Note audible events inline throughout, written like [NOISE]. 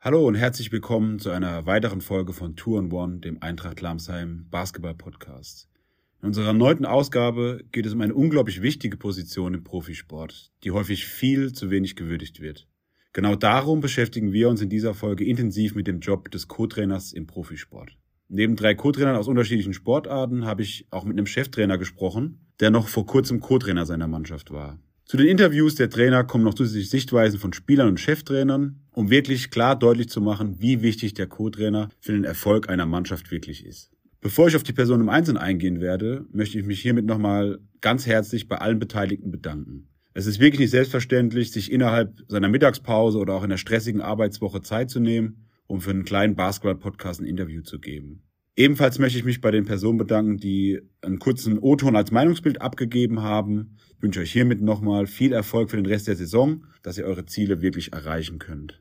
Hallo und herzlich willkommen zu einer weiteren Folge von Two on One, dem Eintracht Lamsheim Basketball Podcast. In unserer neunten Ausgabe geht es um eine unglaublich wichtige Position im Profisport, die häufig viel zu wenig gewürdigt wird. Genau darum beschäftigen wir uns in dieser Folge intensiv mit dem Job des Co-Trainers im Profisport. Neben drei Co-Trainern aus unterschiedlichen Sportarten habe ich auch mit einem Cheftrainer gesprochen, der noch vor kurzem Co-Trainer seiner Mannschaft war. Zu den Interviews der Trainer kommen noch zusätzlich Sichtweisen von Spielern und Cheftrainern, um wirklich klar deutlich zu machen, wie wichtig der Co-Trainer für den Erfolg einer Mannschaft wirklich ist. Bevor ich auf die Person im Einzelnen eingehen werde, möchte ich mich hiermit nochmal ganz herzlich bei allen Beteiligten bedanken. Es ist wirklich nicht selbstverständlich, sich innerhalb seiner Mittagspause oder auch in der stressigen Arbeitswoche Zeit zu nehmen, um für einen kleinen Basketball-Podcast ein Interview zu geben. Ebenfalls möchte ich mich bei den Personen bedanken, die einen kurzen O-Ton als Meinungsbild abgegeben haben. Ich wünsche euch hiermit nochmal viel Erfolg für den Rest der Saison, dass ihr eure Ziele wirklich erreichen könnt.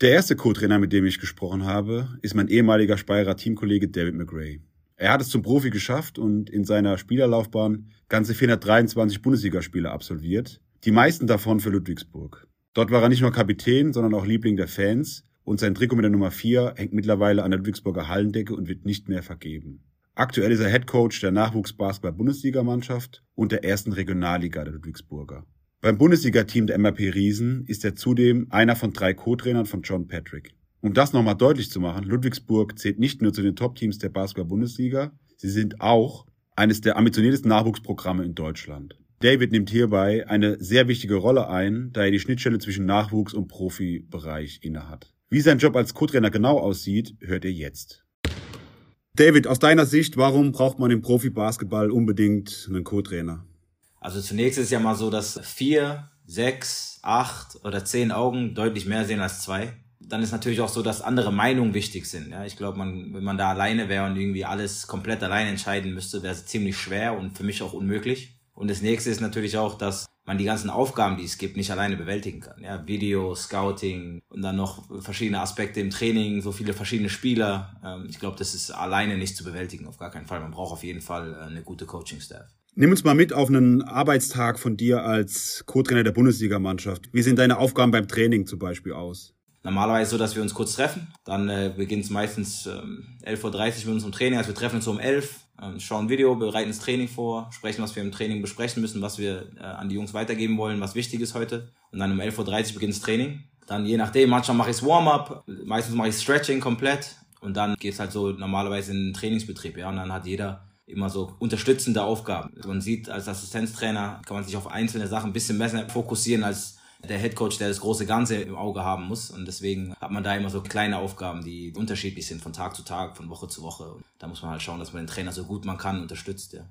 Der erste Co-Trainer, mit dem ich gesprochen habe, ist mein ehemaliger Speyerer Teamkollege David McRae. Er hat es zum Profi geschafft und in seiner Spielerlaufbahn ganze 423 Bundesligaspiele absolviert, die meisten davon für Ludwigsburg. Dort war er nicht nur Kapitän, sondern auch Liebling der Fans und sein Trikot mit der Nummer 4 hängt mittlerweile an der Ludwigsburger Hallendecke und wird nicht mehr vergeben. Aktuell ist er Head Coach der Nachwuchsbasketball-Bundesligamannschaft und der ersten Regionalliga der Ludwigsburger. Beim Bundesliga-Team der MAP Riesen ist er zudem einer von drei Co-Trainern von John Patrick. Um das nochmal deutlich zu machen, Ludwigsburg zählt nicht nur zu den Top-Teams der Basketball-Bundesliga, sie sind auch eines der ambitioniertesten Nachwuchsprogramme in Deutschland. David nimmt hierbei eine sehr wichtige Rolle ein, da er die Schnittstelle zwischen Nachwuchs- und Profibereich innehat. Wie sein Job als Co-Trainer genau aussieht, hört ihr jetzt. David, aus deiner Sicht, warum braucht man im Profi-Basketball unbedingt einen Co-Trainer? Also zunächst ist ja mal so, dass vier, sechs, acht oder zehn Augen deutlich mehr sehen als zwei. Dann ist natürlich auch so, dass andere Meinungen wichtig sind. Ja, ich glaube, man, wenn man da alleine wäre und irgendwie alles komplett alleine entscheiden müsste, wäre es ziemlich schwer und für mich auch unmöglich. Und das nächste ist natürlich auch, dass man die ganzen Aufgaben, die es gibt, nicht alleine bewältigen kann. Ja, Video, Scouting und dann noch verschiedene Aspekte im Training, so viele verschiedene Spieler. Ähm, ich glaube, das ist alleine nicht zu bewältigen, auf gar keinen Fall. Man braucht auf jeden Fall äh, eine gute Coaching-Staff. Nimm uns mal mit auf einen Arbeitstag von dir als Co-Trainer der Bundesligamannschaft. Wie sehen deine Aufgaben beim Training zum Beispiel aus? Normalerweise so, dass wir uns kurz treffen. Dann äh, beginnt es meistens ähm, 11.30 Uhr mit unserem Training. Also wir treffen uns um 11 ähm, schauen Video, bereiten das Training vor, sprechen, was wir im Training besprechen müssen, was wir äh, an die Jungs weitergeben wollen, was wichtig ist heute. Und dann um 11.30 Uhr beginnt das Training. Dann je nachdem, manchmal mache ich Warm-up, meistens mache ich Stretching komplett. Und dann geht's halt so normalerweise in den Trainingsbetrieb. Ja, und dann hat jeder immer so unterstützende Aufgaben. Man sieht, als Assistenztrainer kann man sich auf einzelne Sachen ein bisschen besser fokussieren als der Headcoach, der das große Ganze im Auge haben muss. Und deswegen hat man da immer so kleine Aufgaben, die unterschiedlich sind von Tag zu Tag, von Woche zu Woche. Und da muss man halt schauen, dass man den Trainer so gut man kann unterstützt. Ja.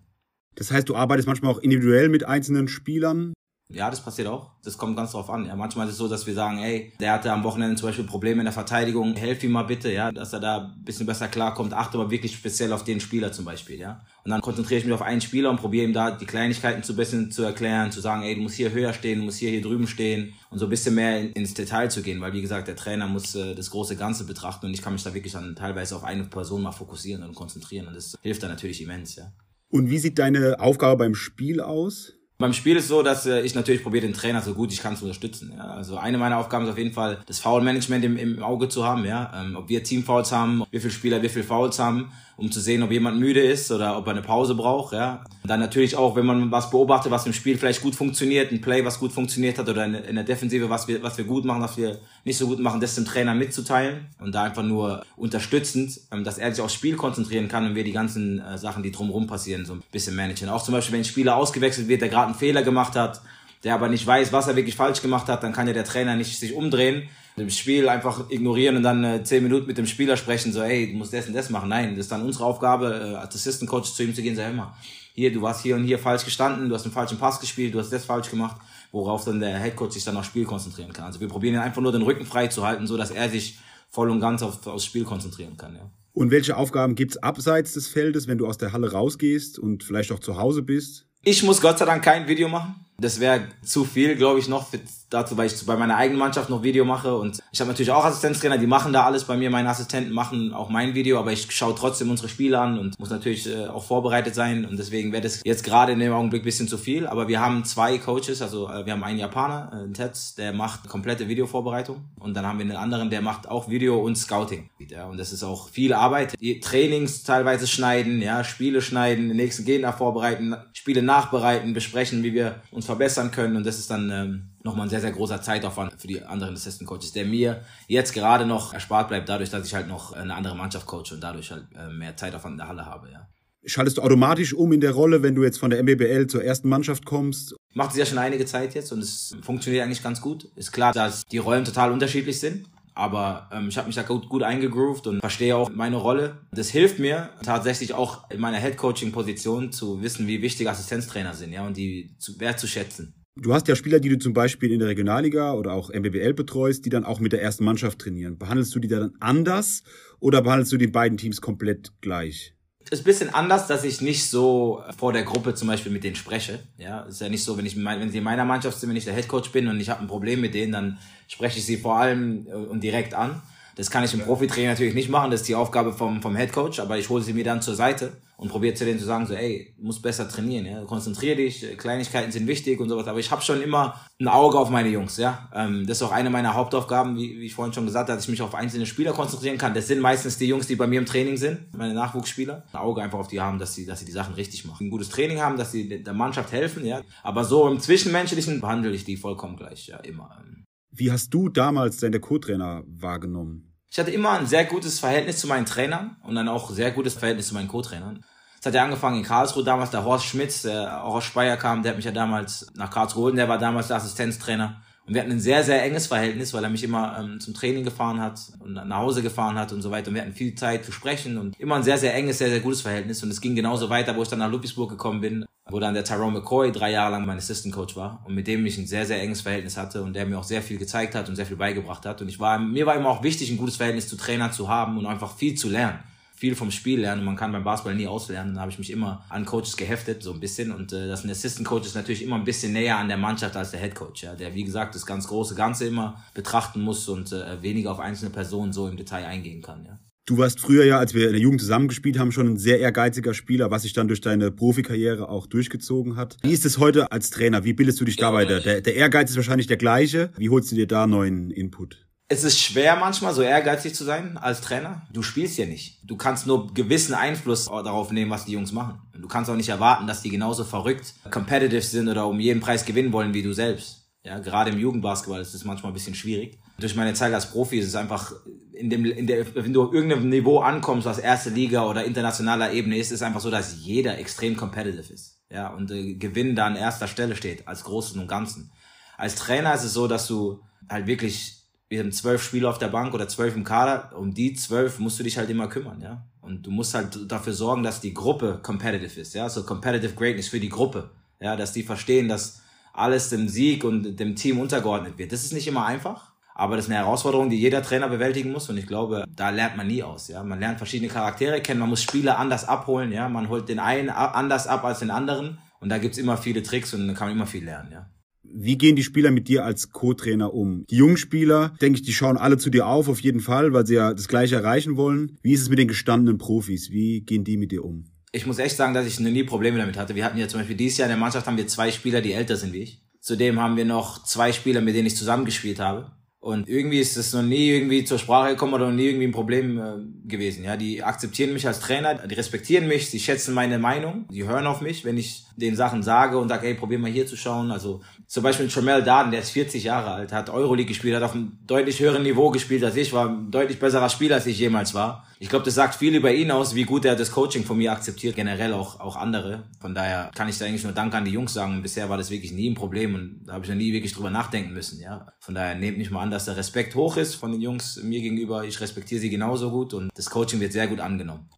Das heißt, du arbeitest manchmal auch individuell mit einzelnen Spielern? Ja, das passiert auch. Das kommt ganz drauf an. Ja, manchmal ist es so, dass wir sagen, ey, der hatte am Wochenende zum Beispiel Probleme in der Verteidigung, helf ihm mal bitte, ja, dass er da ein bisschen besser klarkommt. Achte aber wirklich speziell auf den Spieler zum Beispiel, ja. Und dann konzentriere ich mich auf einen Spieler und probiere ihm da die Kleinigkeiten zu bisschen zu erklären, zu sagen, ey, du musst hier höher stehen, du musst hier hier drüben stehen und so ein bisschen mehr ins Detail zu gehen, weil wie gesagt, der Trainer muss äh, das große Ganze betrachten und ich kann mich da wirklich dann teilweise auf eine Person mal fokussieren und konzentrieren und das hilft dann natürlich immens, ja. Und wie sieht deine Aufgabe beim Spiel aus? Beim Spiel ist so, dass äh, ich natürlich probiere, den Trainer so gut ich kann zu unterstützen. Ja. Also eine meiner Aufgaben ist auf jeden Fall, das Foul-Management im, im Auge zu haben. Ja. Ähm, ob wir Teamfouls haben, wie viele Spieler wie viele Fouls haben, um zu sehen, ob jemand müde ist oder ob er eine Pause braucht. Ja. Dann natürlich auch, wenn man was beobachtet, was im Spiel vielleicht gut funktioniert, ein Play, was gut funktioniert hat oder in, in der Defensive, was wir, was wir gut machen, was wir nicht so gut machen, das dem Trainer mitzuteilen und da einfach nur unterstützend, ähm, dass er sich aufs Spiel konzentrieren kann und wir die ganzen äh, Sachen, die drumherum passieren, so ein bisschen managen. Auch zum Beispiel, wenn ein Spieler ausgewechselt wird, der gerade einen Fehler gemacht hat, der aber nicht weiß, was er wirklich falsch gemacht hat, dann kann ja der Trainer nicht sich umdrehen, dem Spiel einfach ignorieren und dann äh, zehn Minuten mit dem Spieler sprechen, so, hey, du musst das und das machen. Nein, das ist dann unsere Aufgabe, äh, als Assistant Coach zu ihm zu gehen, sag immer, hier, du warst hier und hier falsch gestanden, du hast einen falschen Pass gespielt, du hast das falsch gemacht, worauf dann der Head Coach sich dann aufs Spiel konzentrieren kann. Also wir probieren ihn einfach nur den Rücken frei zu halten, so dass er sich voll und ganz auf, aufs Spiel konzentrieren kann, ja. Und welche Aufgaben gibt's abseits des Feldes, wenn du aus der Halle rausgehst und vielleicht auch zu Hause bist? Ich muss Gott sei Dank kein Video machen. Das wäre zu viel, glaube ich, noch für, dazu, weil ich bei meiner eigenen Mannschaft noch Video mache. Und ich habe natürlich auch Assistenztrainer, die machen da alles bei mir. Meine Assistenten machen auch mein Video, aber ich schaue trotzdem unsere Spiele an und muss natürlich äh, auch vorbereitet sein. Und deswegen wäre das jetzt gerade in dem Augenblick bisschen zu viel. Aber wir haben zwei Coaches, also äh, wir haben einen Japaner, äh, Tetz, der macht komplette Videovorbereitung. Und dann haben wir einen anderen, der macht auch Video und Scouting. Ja, und das ist auch viel Arbeit. Die Trainings teilweise schneiden, ja, Spiele schneiden, den nächsten Gegner vorbereiten, Spiele nachbereiten, besprechen, wie wir uns verbessern können. Und das ist dann ähm, nochmal ein sehr, sehr großer Zeitaufwand für die anderen Assistant Coaches, der mir jetzt gerade noch erspart bleibt, dadurch, dass ich halt noch eine andere Mannschaft coache und dadurch halt äh, mehr Zeitaufwand in der Halle habe, ja. Schaltest du automatisch um in der Rolle, wenn du jetzt von der MBBL zur ersten Mannschaft kommst? Macht es ja schon einige Zeit jetzt und es funktioniert eigentlich ganz gut. Ist klar, dass die Rollen total unterschiedlich sind. Aber ähm, ich habe mich da gut, gut eingegroovt und verstehe auch meine Rolle. Das hilft mir tatsächlich auch in meiner Head-Coaching-Position zu wissen, wie wichtig Assistenztrainer sind, ja, und die zu, wertzuschätzen. Du hast ja Spieler, die du zum Beispiel in der Regionalliga oder auch MBBL betreust, die dann auch mit der ersten Mannschaft trainieren. Behandelst du die dann anders oder behandelst du die beiden Teams komplett gleich? ist ein bisschen anders, dass ich nicht so vor der Gruppe zum Beispiel mit denen spreche. Ja, ist ja nicht so, wenn ich wenn sie in meiner Mannschaft sind, wenn ich der Headcoach bin und ich habe ein Problem mit denen, dann spreche ich sie vor allem äh, und direkt an. Das kann ich im Profitraining natürlich nicht machen, das ist die Aufgabe vom, vom Head Coach, aber ich hole sie mir dann zur Seite und probiere zu denen zu sagen, so, ey, du musst besser trainieren, ja, konzentrier dich, Kleinigkeiten sind wichtig und sowas, aber ich habe schon immer ein Auge auf meine Jungs, ja. Ähm, das ist auch eine meiner Hauptaufgaben, wie, wie ich vorhin schon gesagt habe, dass ich mich auf einzelne Spieler konzentrieren kann. Das sind meistens die Jungs, die bei mir im Training sind, meine Nachwuchsspieler. Ein Auge einfach auf die haben, dass sie, dass sie die Sachen richtig machen. Ein gutes Training haben, dass sie der Mannschaft helfen, ja. Aber so im Zwischenmenschlichen behandle ich die vollkommen gleich, ja, immer. Wie hast du damals deine Co-Trainer wahrgenommen? Ich hatte immer ein sehr gutes Verhältnis zu meinen Trainern und dann auch sehr gutes Verhältnis zu meinen Co-Trainern. Es hat ja angefangen in Karlsruhe damals, der Horst Schmitz, der auch aus Speyer kam, der hat mich ja damals nach Karlsruhe geholt, der war damals der Assistenztrainer. Und wir hatten ein sehr, sehr enges Verhältnis, weil er mich immer ähm, zum Training gefahren hat und nach Hause gefahren hat und so weiter. Und wir hatten viel Zeit zu sprechen und immer ein sehr, sehr enges, sehr, sehr gutes Verhältnis. Und es ging genauso weiter, wo ich dann nach Ludwigsburg gekommen bin, wo dann der Tyrone McCoy drei Jahre lang mein Assistant Coach war und mit dem ich ein sehr, sehr enges Verhältnis hatte und der mir auch sehr viel gezeigt hat und sehr viel beigebracht hat. Und ich war, mir war immer auch wichtig, ein gutes Verhältnis zu Trainer zu haben und einfach viel zu lernen viel vom Spiel lernen. Man kann beim Basketball nie auslernen. Da habe ich mich immer an Coaches geheftet, so ein bisschen. Und äh, das ein Assistant Coach ist natürlich immer ein bisschen näher an der Mannschaft als der Head Coach, ja, der wie gesagt das ganz große Ganze immer betrachten muss und äh, weniger auf einzelne Personen so im Detail eingehen kann. Ja. Du warst früher ja, als wir in der Jugend zusammengespielt haben, schon ein sehr ehrgeiziger Spieler, was sich dann durch deine Profikarriere auch durchgezogen hat. Wie ist es heute als Trainer? Wie bildest du dich da weiter? Der, der Ehrgeiz ist wahrscheinlich der gleiche. Wie holst du dir da neuen Input? Es ist schwer manchmal so ehrgeizig zu sein als Trainer. Du spielst ja nicht. Du kannst nur gewissen Einfluss darauf nehmen, was die Jungs machen. Du kannst auch nicht erwarten, dass die genauso verrückt, competitive sind oder um jeden Preis gewinnen wollen wie du selbst. Ja, gerade im Jugendbasketball ist das manchmal ein bisschen schwierig. Durch meine Zeit als Profi ist es einfach in dem, in der, wenn du auf irgendeinem Niveau ankommst, was erste Liga oder internationaler Ebene ist, ist einfach so, dass jeder extrem competitive ist. Ja, und äh, Gewinn da an erster Stelle steht, als Großen und Ganzen. Als Trainer ist es so, dass du halt wirklich wir haben zwölf Spieler auf der Bank oder zwölf im Kader, um die zwölf musst du dich halt immer kümmern, ja. Und du musst halt dafür sorgen, dass die Gruppe competitive ist, ja. So competitive greatness für die Gruppe, ja, dass die verstehen, dass alles dem Sieg und dem Team untergeordnet wird. Das ist nicht immer einfach, aber das ist eine Herausforderung, die jeder Trainer bewältigen muss und ich glaube, da lernt man nie aus, ja. Man lernt verschiedene Charaktere kennen, man muss Spieler anders abholen, ja. Man holt den einen anders ab als den anderen und da gibt's immer viele Tricks und da kann man immer viel lernen, ja. Wie gehen die Spieler mit dir als Co-Trainer um? Die jungen Spieler, denke ich, die schauen alle zu dir auf, auf jeden Fall, weil sie ja das Gleiche erreichen wollen. Wie ist es mit den gestandenen Profis? Wie gehen die mit dir um? Ich muss echt sagen, dass ich nie Probleme damit hatte. Wir hatten ja zum Beispiel dieses Jahr in der Mannschaft haben wir zwei Spieler, die älter sind wie ich. Zudem haben wir noch zwei Spieler, mit denen ich zusammengespielt habe. Und irgendwie ist es noch nie irgendwie zur Sprache gekommen oder noch nie irgendwie ein Problem äh, gewesen. Ja, die akzeptieren mich als Trainer, die respektieren mich, sie schätzen meine Meinung, die hören auf mich, wenn ich den Sachen sage und sage, hey, probier mal hier zu schauen. Also zum Beispiel Tremel Darden, der ist 40 Jahre alt, hat Euroleague gespielt, hat auf einem deutlich höheren Niveau gespielt als ich, war ein deutlich besserer Spieler, als ich jemals war. Ich glaube, das sagt viel über ihn aus, wie gut er das Coaching von mir akzeptiert, generell auch, auch andere. Von daher kann ich da eigentlich nur Dank an die Jungs sagen. Bisher war das wirklich nie ein Problem und da habe ich noch nie wirklich drüber nachdenken müssen. Ja, Von daher nehmt nicht mal an, dass der Respekt hoch ist von den Jungs mir gegenüber. Ich respektiere sie genauso gut und das Coaching wird sehr gut angenommen.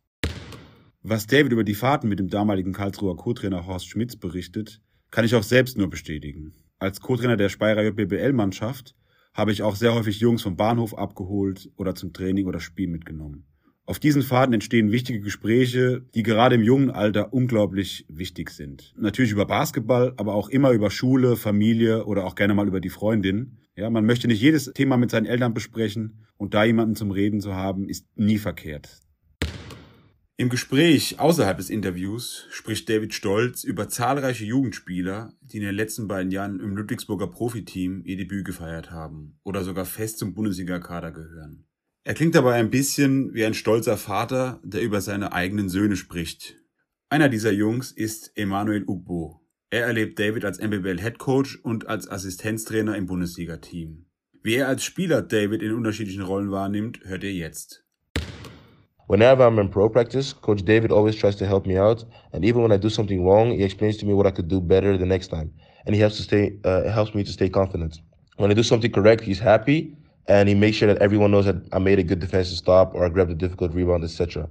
Was David über die Fahrten mit dem damaligen Karlsruher Co-Trainer Horst Schmitz berichtet, kann ich auch selbst nur bestätigen als Co-Trainer der Speyerer JBL-Mannschaft habe ich auch sehr häufig Jungs vom Bahnhof abgeholt oder zum Training oder Spiel mitgenommen. Auf diesen Faden entstehen wichtige Gespräche, die gerade im jungen Alter unglaublich wichtig sind. Natürlich über Basketball, aber auch immer über Schule, Familie oder auch gerne mal über die Freundin. Ja, man möchte nicht jedes Thema mit seinen Eltern besprechen und da jemanden zum Reden zu haben, ist nie verkehrt. Im Gespräch außerhalb des Interviews spricht David Stolz über zahlreiche Jugendspieler, die in den letzten beiden Jahren im Ludwigsburger Profiteam ihr Debüt gefeiert haben oder sogar fest zum Bundesliga-Kader gehören. Er klingt dabei ein bisschen wie ein stolzer Vater, der über seine eigenen Söhne spricht. Einer dieser Jungs ist Emanuel Ugbo. Er erlebt David als MBBL Head Coach und als Assistenztrainer im Bundesliga-Team. Wie er als Spieler David in unterschiedlichen Rollen wahrnimmt, hört ihr jetzt. Whenever I'm in pro practice, Coach David always tries to help me out, and even when I do something wrong, he explains to me what I could do better the next time, and he helps to stay, uh, helps me to stay confident. When I do something correct, he's happy, and he makes sure that everyone knows that I made a good defensive stop or I grabbed a difficult rebound, etc.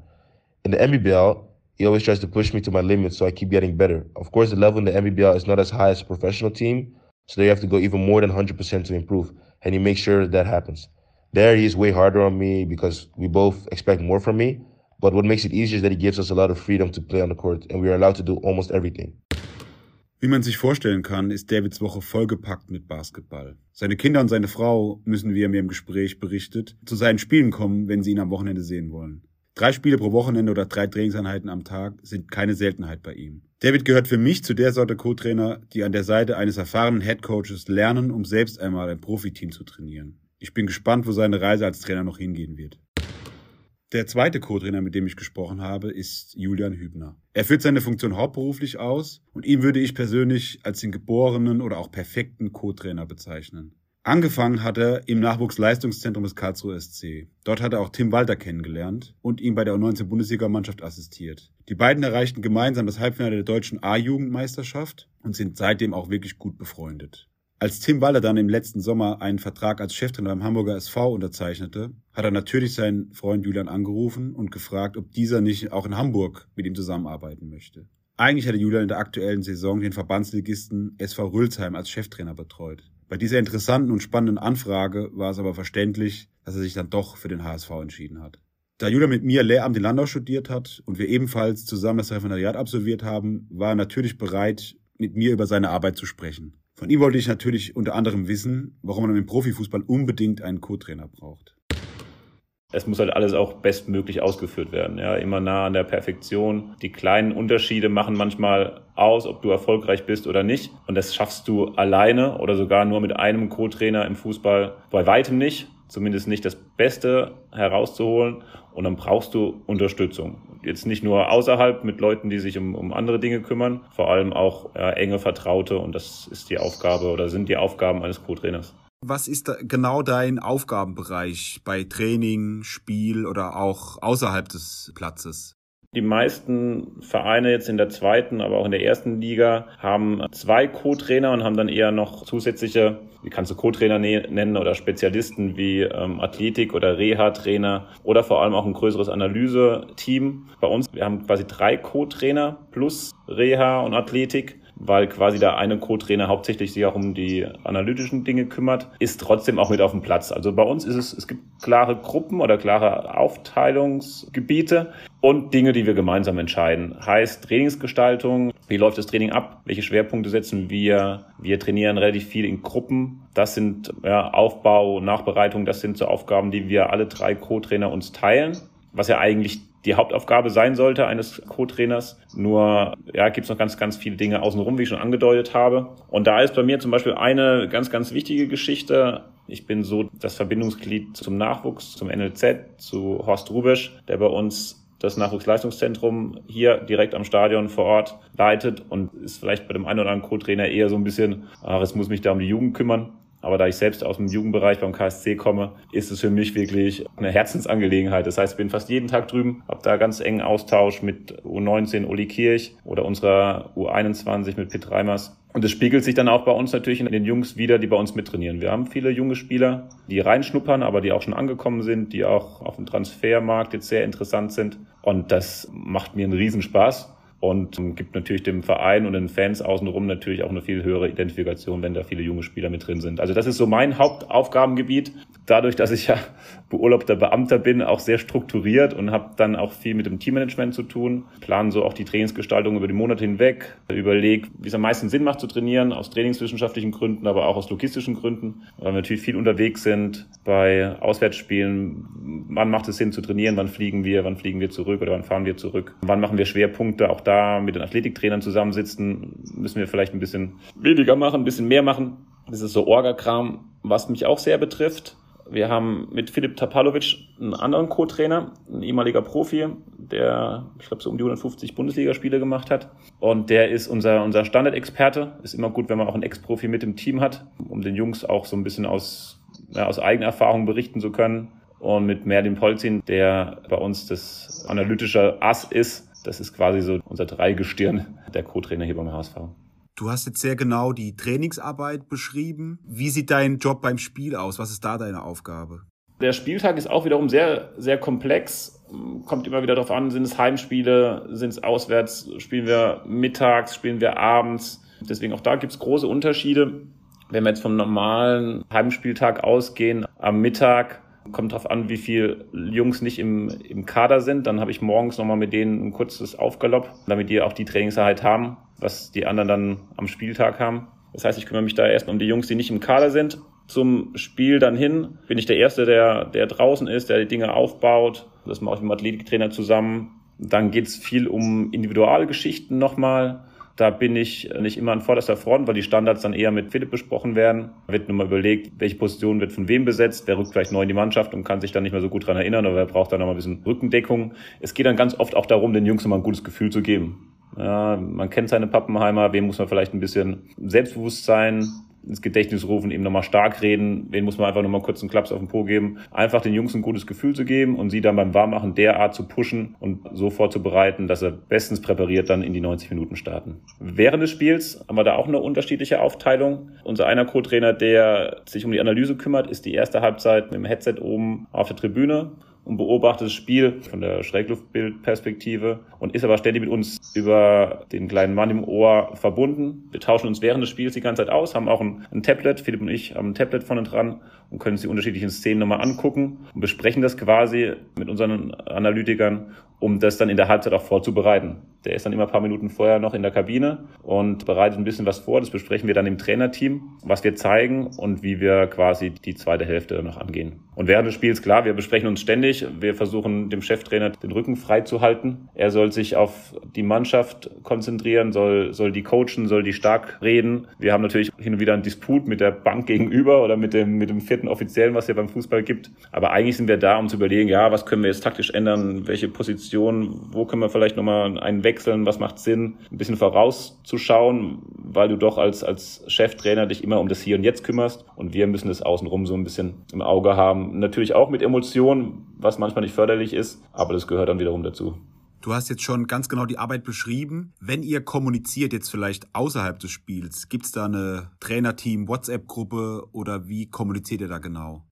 In the NBBL, he always tries to push me to my limits so I keep getting better. Of course, the level in the NBBL is not as high as a professional team, so they have to go even more than 100% to improve, and he makes sure that happens. There, he's way harder on me because we both expect more from me. But what makes it easier is that he gives us a lot of freedom to play on the court, and we are allowed to do almost everything. Wie man sich vorstellen kann, ist Davids Woche vollgepackt mit Basketball. Seine Kinder und seine Frau müssen, wie er mir im Gespräch berichtet, zu seinen Spielen kommen, wenn sie ihn am Wochenende sehen wollen. Drei Spiele pro Wochenende oder drei Trainingseinheiten am Tag sind keine Seltenheit bei ihm. David gehört für mich zu der Sorte Co-Trainer, die an der Seite eines erfahrenen Headcoaches lernen, um selbst einmal ein Profiteam zu trainieren. Ich bin gespannt, wo seine Reise als Trainer noch hingehen wird. Der zweite Co-Trainer, mit dem ich gesprochen habe, ist Julian Hübner. Er führt seine Funktion hauptberuflich aus und ihn würde ich persönlich als den geborenen oder auch perfekten Co-Trainer bezeichnen. Angefangen hat er im Nachwuchsleistungszentrum des Karlsruhe SC. Dort hat er auch Tim Walter kennengelernt und ihm bei der U19-Bundesligamannschaft assistiert. Die beiden erreichten gemeinsam das Halbfinale der deutschen A-Jugendmeisterschaft und sind seitdem auch wirklich gut befreundet. Als Tim Waller dann im letzten Sommer einen Vertrag als Cheftrainer beim Hamburger SV unterzeichnete, hat er natürlich seinen Freund Julian angerufen und gefragt, ob dieser nicht auch in Hamburg mit ihm zusammenarbeiten möchte. Eigentlich hatte Julian in der aktuellen Saison den Verbandsligisten SV Rülsheim als Cheftrainer betreut. Bei dieser interessanten und spannenden Anfrage war es aber verständlich, dass er sich dann doch für den HSV entschieden hat. Da Julian mit mir Lehramt in Landau studiert hat und wir ebenfalls zusammen das Referendariat absolviert haben, war er natürlich bereit, mit mir über seine Arbeit zu sprechen. Von ihm wollte ich natürlich unter anderem wissen, warum man im Profifußball unbedingt einen Co-Trainer braucht. Es muss halt alles auch bestmöglich ausgeführt werden, ja, immer nah an der Perfektion. Die kleinen Unterschiede machen manchmal aus, ob du erfolgreich bist oder nicht. Und das schaffst du alleine oder sogar nur mit einem Co-Trainer im Fußball bei weitem nicht. Zumindest nicht das Beste herauszuholen. Und dann brauchst du Unterstützung jetzt nicht nur außerhalb mit Leuten, die sich um, um andere Dinge kümmern, vor allem auch ja, enge Vertraute und das ist die Aufgabe oder sind die Aufgaben eines Co-Trainers. Was ist da genau dein Aufgabenbereich bei Training, Spiel oder auch außerhalb des Platzes? Die meisten Vereine jetzt in der zweiten, aber auch in der ersten Liga haben zwei Co-Trainer und haben dann eher noch zusätzliche, wie kannst du Co-Trainer ne-, nennen oder Spezialisten wie ähm, Athletik oder Reha-Trainer oder vor allem auch ein größeres Analyse-Team. Bei uns, wir haben quasi drei Co-Trainer plus Reha und Athletik weil quasi der eine Co-Trainer hauptsächlich sich auch um die analytischen Dinge kümmert, ist trotzdem auch mit auf dem Platz. Also bei uns ist es, es gibt klare Gruppen oder klare Aufteilungsgebiete und Dinge, die wir gemeinsam entscheiden. Heißt Trainingsgestaltung, wie läuft das Training ab, welche Schwerpunkte setzen wir, wir trainieren relativ viel in Gruppen. Das sind ja, Aufbau, Nachbereitung, das sind so Aufgaben, die wir alle drei Co-Trainer uns teilen was ja eigentlich die Hauptaufgabe sein sollte eines Co-Trainers. Nur ja, gibt es noch ganz, ganz viele Dinge außenrum, wie ich schon angedeutet habe. Und da ist bei mir zum Beispiel eine ganz, ganz wichtige Geschichte. Ich bin so das Verbindungsglied zum Nachwuchs, zum NLZ, zu Horst Rubisch, der bei uns das Nachwuchsleistungszentrum hier direkt am Stadion vor Ort leitet und ist vielleicht bei dem einen oder anderen Co-Trainer eher so ein bisschen, ach, es muss mich da um die Jugend kümmern. Aber da ich selbst aus dem Jugendbereich beim KSC komme, ist es für mich wirklich eine Herzensangelegenheit. Das heißt, ich bin fast jeden Tag drüben, habe da ganz engen Austausch mit U19 Uli Kirch oder unserer U21 mit Pitt Reimers. Und es spiegelt sich dann auch bei uns natürlich in den Jungs wieder, die bei uns mittrainieren. Wir haben viele junge Spieler, die reinschnuppern, aber die auch schon angekommen sind, die auch auf dem Transfermarkt jetzt sehr interessant sind. Und das macht mir einen Riesenspaß und gibt natürlich dem Verein und den Fans außenrum natürlich auch eine viel höhere Identifikation, wenn da viele junge Spieler mit drin sind. Also das ist so mein Hauptaufgabengebiet. Dadurch, dass ich ja beurlaubter Beamter bin, auch sehr strukturiert und habe dann auch viel mit dem Teammanagement zu tun. Planen so auch die Trainingsgestaltung über die Monate hinweg, überlege, wie es am meisten Sinn macht zu trainieren, aus trainingswissenschaftlichen Gründen, aber auch aus logistischen Gründen, weil wir natürlich viel unterwegs sind bei Auswärtsspielen. Wann macht es Sinn zu trainieren? Wann fliegen wir? Wann fliegen wir zurück oder wann fahren wir zurück? Wann machen wir Schwerpunkte? Auch da mit den Athletiktrainern zusammensitzen, müssen wir vielleicht ein bisschen weniger machen, ein bisschen mehr machen. Das ist so Orga-Kram, was mich auch sehr betrifft. Wir haben mit Filip Tapalovic einen anderen Co-Trainer, ein ehemaliger Profi, der, ich glaube, so um die 150 Bundesligaspiele gemacht hat. Und der ist unser, unser Standardexperte. Ist immer gut, wenn man auch einen Ex-Profi mit im Team hat, um den Jungs auch so ein bisschen aus, ja, aus eigener Erfahrung berichten zu können. Und mit Merlin Polzin, der bei uns das analytische Ass ist, das ist quasi so unser Dreigestirn, der Co-Trainer hier beim HSV. Du hast jetzt sehr genau die Trainingsarbeit beschrieben. Wie sieht dein Job beim Spiel aus? Was ist da deine Aufgabe? Der Spieltag ist auch wiederum sehr, sehr komplex. Kommt immer wieder darauf an, sind es Heimspiele, sind es auswärts, spielen wir mittags, spielen wir abends. Deswegen auch da gibt es große Unterschiede. Wenn wir jetzt vom normalen Heimspieltag ausgehen, am Mittag kommt darauf an, wie viele Jungs nicht im, im Kader sind. Dann habe ich morgens nochmal mit denen ein kurzes Aufgalopp, damit die auch die Trainingseinheit haben was die anderen dann am Spieltag haben. Das heißt, ich kümmere mich da erstmal um die Jungs, die nicht im Kader sind. Zum Spiel dann hin bin ich der Erste, der, der draußen ist, der die Dinge aufbaut. Das mache ich mit dem Athletiktrainer zusammen. Dann geht's viel um Individualgeschichten nochmal. Da bin ich nicht immer an vorderster Front, weil die Standards dann eher mit Philipp besprochen werden. Da wird nochmal überlegt, welche Position wird von wem besetzt, wer rückt vielleicht neu in die Mannschaft und kann sich dann nicht mehr so gut dran erinnern oder wer braucht dann nochmal ein bisschen Rückendeckung. Es geht dann ganz oft auch darum, den Jungs nochmal ein gutes Gefühl zu geben. Ja, man kennt seine Pappenheimer, wem muss man vielleicht ein bisschen Selbstbewusstsein ins Gedächtnis rufen, eben nochmal stark reden, wen muss man einfach nochmal kurz einen Klaps auf den Po geben, einfach den Jungs ein gutes Gefühl zu geben und sie dann beim Warmmachen derart zu pushen und so vorzubereiten, dass er bestens präpariert dann in die 90 Minuten starten. Während des Spiels haben wir da auch eine unterschiedliche Aufteilung. Unser einer Co-Trainer, der sich um die Analyse kümmert, ist die erste Halbzeit mit dem Headset oben auf der Tribüne und beobachtet das Spiel von der Schrägluftbildperspektive und ist aber ständig mit uns über den kleinen Mann im Ohr verbunden. Wir tauschen uns während des Spiels die ganze Zeit aus, haben auch ein, ein Tablet, Philipp und ich haben ein Tablet vorne dran und können uns die unterschiedlichen Szenen nochmal angucken und besprechen das quasi mit unseren Analytikern, um das dann in der Halbzeit auch vorzubereiten. Der ist dann immer ein paar Minuten vorher noch in der Kabine und bereitet ein bisschen was vor. Das besprechen wir dann im Trainerteam, was wir zeigen und wie wir quasi die zweite Hälfte noch angehen. Und während des Spiels, klar, wir besprechen uns ständig. Wir versuchen dem Cheftrainer den Rücken frei zu halten. Er soll sich auf die Mannschaft konzentrieren, soll, soll die coachen, soll die stark reden. Wir haben natürlich hin und wieder einen Disput mit der Bank gegenüber oder mit dem, mit dem vierten Offiziellen, was es ja beim Fußball gibt. Aber eigentlich sind wir da, um zu überlegen, ja, was können wir jetzt taktisch ändern? Welche Position? Wo können wir vielleicht nochmal einen wechseln? Was macht Sinn? Ein bisschen vorauszuschauen, weil du doch als, als Cheftrainer dich immer um das Hier und Jetzt kümmerst. Und wir müssen das außenrum so ein bisschen im Auge haben. Natürlich auch mit Emotionen, was manchmal nicht förderlich ist, aber das gehört dann wiederum dazu. Du hast jetzt schon ganz genau die Arbeit beschrieben. Wenn ihr kommuniziert jetzt vielleicht außerhalb des Spiels, gibt's da eine Trainerteam, WhatsApp-Gruppe oder wie kommuniziert ihr da genau?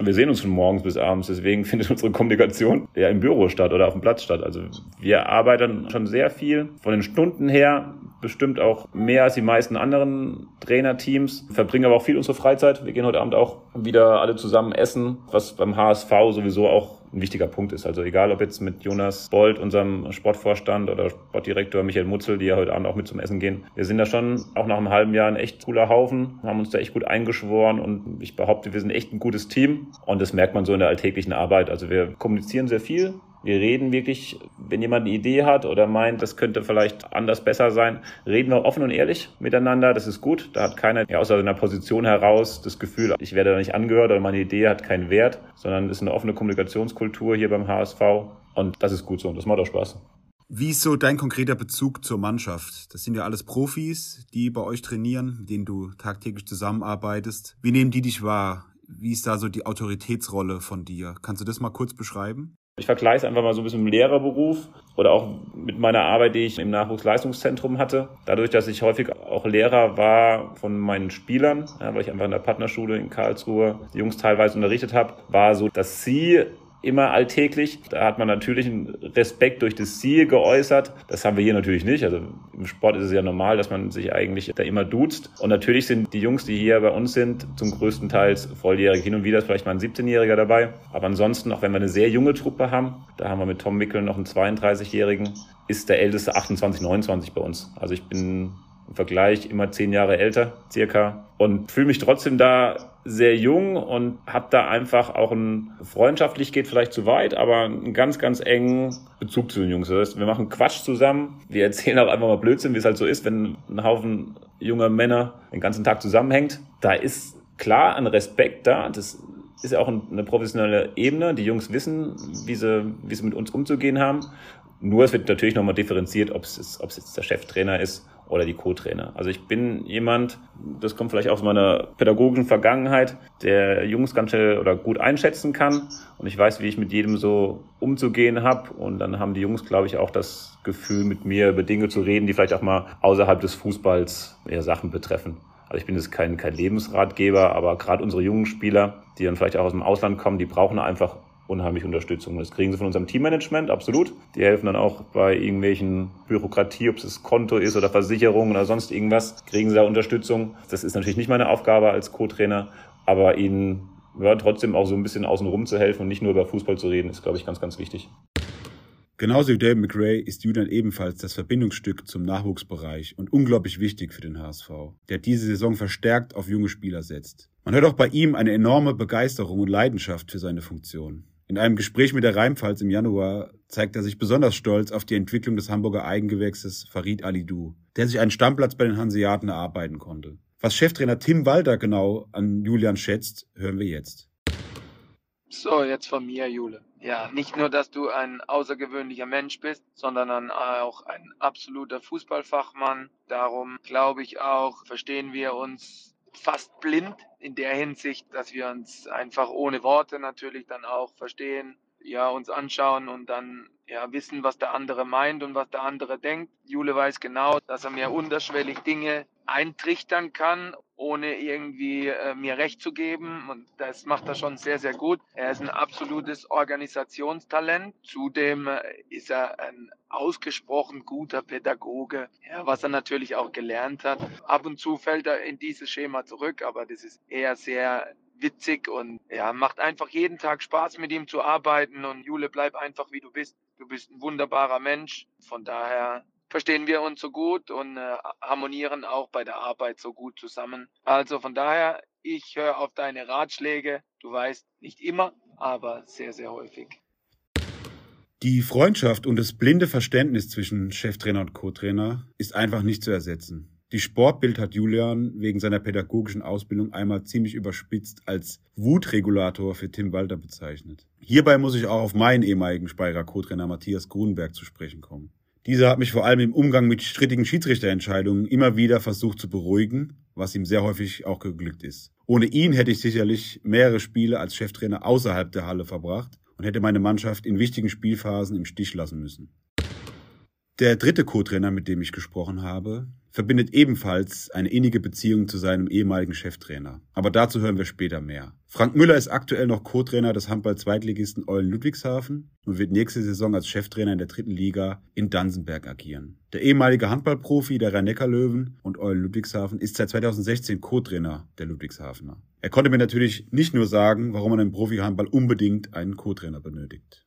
Wir sehen uns von morgens bis abends, deswegen [LAUGHS] findet unsere Kommunikation ja im Büro statt oder auf dem Platz statt. Also wir arbeiten schon sehr viel. Von den Stunden her bestimmt auch mehr als die meisten anderen Trainerteams, verbringen aber auch viel unsere Freizeit. Wir gehen heute Abend auch wieder alle zusammen essen, was beim HSV sowieso auch ein wichtiger Punkt ist. Also egal, ob jetzt mit Jonas Bold, unserem Sportvorstand oder Sportdirektor Michael Mutzel, die ja heute Abend auch mit zum Essen gehen. Wir sind da schon auch nach einem halben Jahr ein echt cooler Haufen, haben uns da echt gut eingeschworen und ich behaupte, wir sind echt ein gutes Team und das merkt man so in der alltäglichen Arbeit. Also wir kommunizieren sehr viel, wir reden wirklich, wenn jemand eine Idee hat oder meint, das könnte vielleicht anders besser sein, reden wir offen und ehrlich miteinander. Das ist gut. Da hat keiner ja, aus seiner Position heraus das Gefühl, ich werde da nicht angehört oder meine Idee hat keinen Wert, sondern es ist eine offene Kommunikationskultur hier beim HSV. Und das ist gut so und das macht auch Spaß. Wie ist so dein konkreter Bezug zur Mannschaft? Das sind ja alles Profis, die bei euch trainieren, mit denen du tagtäglich zusammenarbeitest. Wie nehmen die dich wahr? Wie ist da so die Autoritätsrolle von dir? Kannst du das mal kurz beschreiben? Ich vergleiche es einfach mal so ein bisschen mit dem Lehrerberuf oder auch mit meiner Arbeit, die ich im Nachwuchsleistungszentrum hatte. Dadurch, dass ich häufig auch Lehrer war von meinen Spielern, ja, weil ich einfach in der Partnerschule in Karlsruhe die Jungs teilweise unterrichtet habe, war so, dass sie immer alltäglich. Da hat man natürlich einen Respekt durch das Ziel geäußert. Das haben wir hier natürlich nicht. Also im Sport ist es ja normal, dass man sich eigentlich da immer duzt. Und natürlich sind die Jungs, die hier bei uns sind, zum größten Teil volljährig. Hin und wieder ist vielleicht mal ein 17-Jähriger dabei. Aber ansonsten, auch wenn wir eine sehr junge Truppe haben, da haben wir mit Tom Mickel noch einen 32-Jährigen, ist der älteste 28, 29 bei uns. Also ich bin im Vergleich immer zehn Jahre älter, circa. Und fühle mich trotzdem da sehr jung und habe da einfach auch ein, freundschaftlich geht vielleicht zu weit, aber einen ganz, ganz engen Bezug zu den Jungs. Das heißt, wir machen Quatsch zusammen, wir erzählen auch einfach mal Blödsinn, wie es halt so ist, wenn ein Haufen junger Männer den ganzen Tag zusammenhängt. Da ist klar ein Respekt da. Das ist ja auch eine professionelle Ebene. Die Jungs wissen, wie sie, wie sie mit uns umzugehen haben. Nur es wird natürlich nochmal differenziert, ob es, ob es jetzt der Cheftrainer ist oder die Co-Trainer. Also ich bin jemand, das kommt vielleicht aus meiner pädagogischen Vergangenheit, der Jungs ganz schnell oder gut einschätzen kann und ich weiß, wie ich mit jedem so umzugehen habe und dann haben die Jungs, glaube ich, auch das Gefühl, mit mir über Dinge zu reden, die vielleicht auch mal außerhalb des Fußballs eher Sachen betreffen. Also ich bin jetzt kein, kein Lebensratgeber, aber gerade unsere jungen Spieler, die dann vielleicht auch aus dem Ausland kommen, die brauchen einfach unheimlich Unterstützung. Das kriegen sie von unserem Teammanagement, absolut. Die helfen dann auch bei irgendwelchen Bürokratie, ob es das Konto ist oder Versicherung oder sonst irgendwas, kriegen sie da Unterstützung. Das ist natürlich nicht meine Aufgabe als Co-Trainer, aber ihnen ja, trotzdem auch so ein bisschen außenrum zu helfen und nicht nur über Fußball zu reden, ist, glaube ich, ganz, ganz wichtig. Genauso wie David McRae ist Julian ebenfalls das Verbindungsstück zum Nachwuchsbereich und unglaublich wichtig für den HSV, der diese Saison verstärkt auf junge Spieler setzt. Man hört auch bei ihm eine enorme Begeisterung und Leidenschaft für seine Funktion. In einem Gespräch mit der Rheinpfalz im Januar zeigt er sich besonders stolz auf die Entwicklung des Hamburger Eigengewächses Farid Alidou, der sich einen Stammplatz bei den Hanseaten erarbeiten konnte. Was Cheftrainer Tim Walter genau an Julian schätzt, hören wir jetzt. So, jetzt von mir, Jule. Ja, nicht nur, dass du ein außergewöhnlicher Mensch bist, sondern auch ein absoluter Fußballfachmann. Darum glaube ich auch, verstehen wir uns fast blind in der Hinsicht, dass wir uns einfach ohne Worte natürlich dann auch verstehen, ja, uns anschauen und dann ja, wissen, was der andere meint und was der andere denkt. Jule weiß genau, dass er mir unterschwellig Dinge eintrichtern kann, ohne irgendwie äh, mir recht zu geben. Und das macht er schon sehr, sehr gut. Er ist ein absolutes Organisationstalent. Zudem äh, ist er ein ausgesprochen guter Pädagoge, ja, was er natürlich auch gelernt hat. Ab und zu fällt er in dieses Schema zurück, aber das ist eher sehr witzig und ja, macht einfach jeden Tag Spaß mit ihm zu arbeiten und Jule, bleib einfach wie du bist. Du bist ein wunderbarer Mensch. Von daher verstehen wir uns so gut und äh, harmonieren auch bei der Arbeit so gut zusammen. Also von daher, ich höre auf deine Ratschläge. Du weißt, nicht immer, aber sehr, sehr häufig. Die Freundschaft und das blinde Verständnis zwischen Cheftrainer und Co-Trainer ist einfach nicht zu ersetzen. Die Sportbild hat Julian wegen seiner pädagogischen Ausbildung einmal ziemlich überspitzt als Wutregulator für Tim Walter bezeichnet. Hierbei muss ich auch auf meinen ehemaligen Speyerer Co-Trainer Matthias Grunberg zu sprechen kommen. Dieser hat mich vor allem im Umgang mit strittigen Schiedsrichterentscheidungen immer wieder versucht zu beruhigen, was ihm sehr häufig auch geglückt ist. Ohne ihn hätte ich sicherlich mehrere Spiele als Cheftrainer außerhalb der Halle verbracht und hätte meine Mannschaft in wichtigen Spielphasen im Stich lassen müssen. Der dritte Co-Trainer, mit dem ich gesprochen habe, verbindet ebenfalls eine innige Beziehung zu seinem ehemaligen Cheftrainer. Aber dazu hören wir später mehr. Frank Müller ist aktuell noch Co-Trainer des Handball-Zweitligisten Eulen Ludwigshafen und wird nächste Saison als Cheftrainer in der dritten Liga in Dansenberg agieren. Der ehemalige Handballprofi der Rhein-Neckar-Löwen und Eulen Ludwigshafen ist seit 2016 Co-Trainer der Ludwigshafener. Er konnte mir natürlich nicht nur sagen, warum man im Profi-Handball unbedingt einen Co-Trainer benötigt.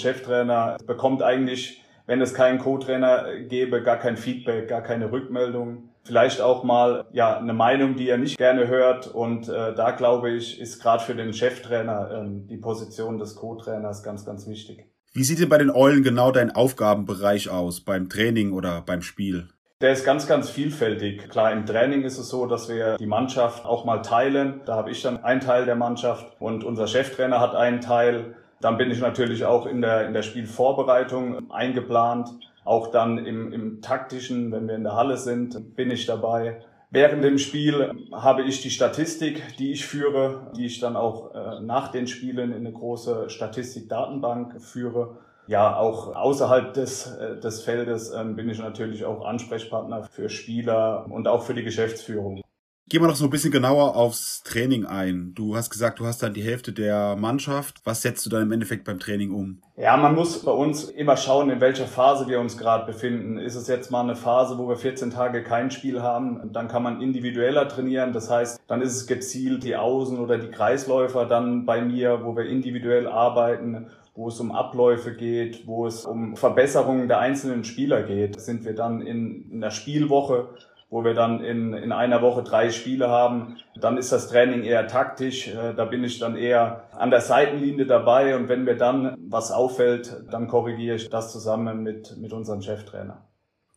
Cheftrainer bekommt eigentlich wenn es keinen Co-Trainer gäbe, gar kein Feedback, gar keine Rückmeldung. Vielleicht auch mal ja eine Meinung, die er nicht gerne hört. Und äh, da glaube ich, ist gerade für den Cheftrainer ähm, die Position des Co-Trainers ganz, ganz wichtig. Wie sieht denn bei den Eulen genau dein Aufgabenbereich aus, beim Training oder beim Spiel? Der ist ganz, ganz vielfältig. Klar, im Training ist es so, dass wir die Mannschaft auch mal teilen. Da habe ich dann einen Teil der Mannschaft und unser Cheftrainer hat einen Teil. Dann bin ich natürlich auch in der, in der Spielvorbereitung eingeplant. Auch dann im, im taktischen, wenn wir in der Halle sind, bin ich dabei. Während dem Spiel habe ich die Statistik, die ich führe, die ich dann auch äh, nach den Spielen in eine große Statistikdatenbank führe. Ja, auch außerhalb des, äh, des Feldes äh, bin ich natürlich auch Ansprechpartner für Spieler und auch für die Geschäftsführung. Gehen wir noch so ein bisschen genauer aufs Training ein. Du hast gesagt, du hast dann die Hälfte der Mannschaft. Was setzt du dann im Endeffekt beim Training um? Ja, man muss bei uns immer schauen, in welcher Phase wir uns gerade befinden. Ist es jetzt mal eine Phase, wo wir 14 Tage kein Spiel haben, dann kann man individueller trainieren. Das heißt, dann ist es gezielt die Außen- oder die Kreisläufer dann bei mir, wo wir individuell arbeiten wo es um Abläufe geht, wo es um Verbesserungen der einzelnen Spieler geht, sind wir dann in, in der Spielwoche wo wir dann in, in einer Woche drei Spiele haben. Dann ist das Training eher taktisch. Äh, da bin ich dann eher an der Seitenlinie dabei. Und wenn mir dann was auffällt, dann korrigiere ich das zusammen mit, mit unserem Cheftrainer.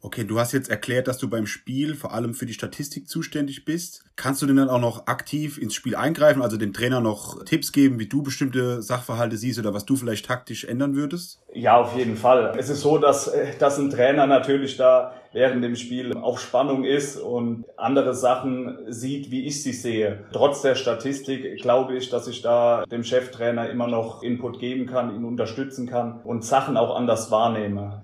Okay, du hast jetzt erklärt, dass du beim Spiel vor allem für die Statistik zuständig bist. Kannst du denn dann auch noch aktiv ins Spiel eingreifen, also dem Trainer noch Tipps geben, wie du bestimmte Sachverhalte siehst oder was du vielleicht taktisch ändern würdest? Ja, auf jeden Fall. Es ist so, dass, äh, dass ein Trainer natürlich da während dem Spiel auf Spannung ist und andere Sachen sieht, wie ich sie sehe. Trotz der Statistik glaube ich, dass ich da dem Cheftrainer immer noch Input geben kann, ihn unterstützen kann und Sachen auch anders wahrnehme.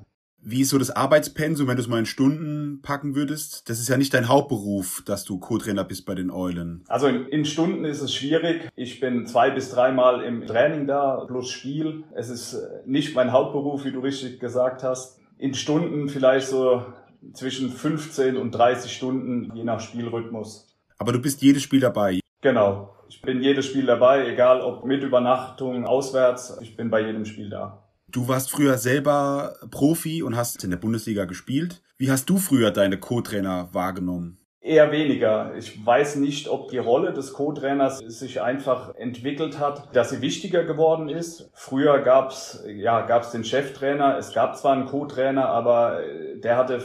Wie ist so das Arbeitspensum, wenn du es mal in Stunden packen würdest? Das ist ja nicht dein Hauptberuf, dass du Co-Trainer bist bei den Eulen. Also in, in, Stunden ist es schwierig. Ich bin zwei bis dreimal im Training da, plus Spiel. Es ist nicht mein Hauptberuf, wie du richtig gesagt hast. In Stunden vielleicht so zwischen 15 und 30 Stunden, je nach Spielrhythmus. Aber du bist jedes Spiel dabei? Genau. Ich bin jedes Spiel dabei, egal ob mit Übernachtung, auswärts. Ich bin bei jedem Spiel da. Du warst früher selber Profi und hast in der Bundesliga gespielt. Wie hast du früher deine Co-Trainer wahrgenommen? Eher weniger. Ich weiß nicht, ob die Rolle des Co-Trainers sich einfach entwickelt hat, dass sie wichtiger geworden ist. Früher gab's ja gab's den Cheftrainer. Es gab zwar einen Co-Trainer, aber der hatte,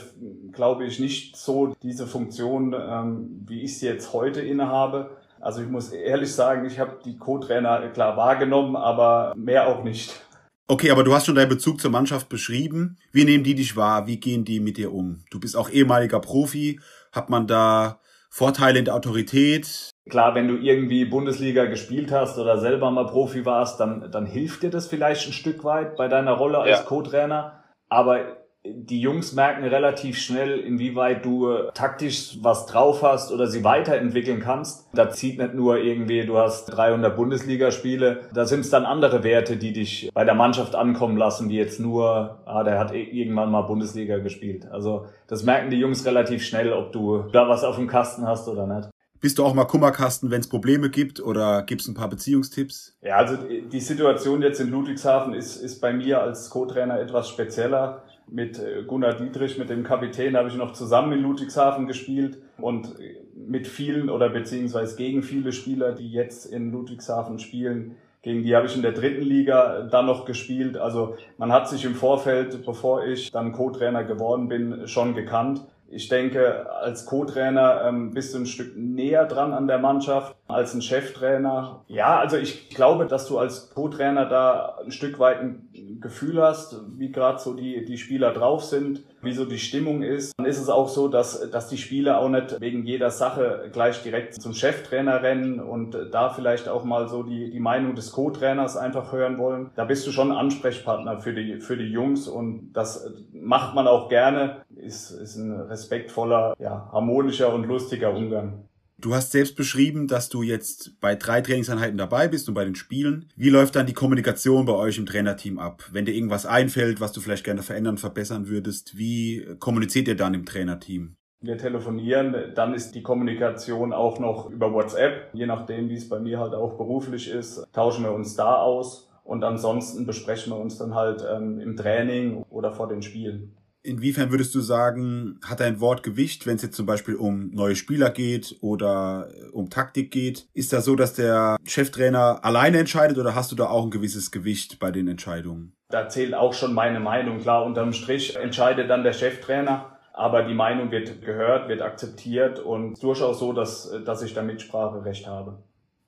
glaube ich, nicht so diese Funktion, ähm, wie ich sie jetzt heute innehabe. Also ich muss ehrlich sagen, ich habe die Co-Trainer klar wahrgenommen, aber mehr auch nicht. Okay, aber du hast schon deinen Bezug zur Mannschaft beschrieben. Wie nehmen die dich wahr? Wie gehen die mit dir um? Du bist auch ehemaliger Profi. Hat man da Vorteile in der Autorität? Klar, wenn du irgendwie Bundesliga gespielt hast oder selber mal Profi warst, dann, dann hilft dir das vielleicht ein Stück weit bei deiner Rolle als ja. Co-Trainer. Aber die Jungs merken relativ schnell, inwieweit du taktisch was drauf hast oder sie weiterentwickeln kannst. Da zieht nicht nur irgendwie, du hast 300 Bundesligaspiele. Da sind es dann andere Werte, die dich bei der Mannschaft ankommen lassen, wie jetzt nur, ah, der hat irgendwann mal Bundesliga gespielt. Also das merken die Jungs relativ schnell, ob du da was auf dem Kasten hast oder nicht. Bist du auch mal Kummerkasten, wenn es Probleme gibt oder gibt's ein paar Beziehungstipps? Ja, also die Situation jetzt in Ludwigshafen ist, ist bei mir als Co-Trainer etwas spezieller mit äh, Gunnar Dietrich, mit dem Kapitän, habe ich noch zusammen in Ludwigshafen gespielt und mit vielen oder beziehungsweise gegen viele Spieler, die jetzt in Ludwigshafen spielen, gegen die habe ich in der dritten Liga dann noch gespielt. Also man hat sich im Vorfeld, bevor ich dann Co-Trainer geworden bin, schon gekannt. Ich denke, als Co-Trainer ähm, bist du ein Stück näher dran an der Mannschaft als ein Cheftrainer. Ja, also ich glaube, dass du als Co-Trainer da ein Stück weit ein Gefühl hast, wie gerade so die, die Spieler drauf sind, wie so die Stimmung ist. Dann ist es auch so, dass, dass die Spieler auch nicht wegen jeder Sache gleich direkt zum Cheftrainer rennen und da vielleicht auch mal so die, die Meinung des Co-Trainers einfach hören wollen. Da bist du schon Ansprechpartner für die, für die Jungs und das macht man auch gerne. Ist, ist ein respektvoller, ja, harmonischer und lustiger Umgang. Du hast selbst beschrieben, dass du jetzt bei drei Trainingseinheiten dabei bist und bei den Spielen. Wie läuft dann die Kommunikation bei euch im Trainerteam ab? Wenn dir irgendwas einfällt, was du vielleicht gerne verändern, verbessern würdest, wie kommuniziert ihr dann im Trainerteam? Wir telefonieren, dann ist die Kommunikation auch noch über WhatsApp. Je nachdem, wie es bei mir halt auch beruflich ist, tauschen wir uns da aus. Und ansonsten besprechen wir uns dann halt ähm, im Training oder vor den Spielen. Inwiefern würdest du sagen, hat dein Wort Gewicht, wenn es jetzt zum Beispiel um neue Spieler geht oder äh, um Taktik geht? Ist das so, dass der Cheftrainer alleine entscheidet oder hast du da auch ein gewisses Gewicht bei den Entscheidungen? Da zählt auch schon meine Meinung. Klar, unterm Strich entscheidet dann der Cheftrainer. Aber die Meinung wird gehört, wird akzeptiert und durchaus so, dass, dass ich da Mitspracherecht habe.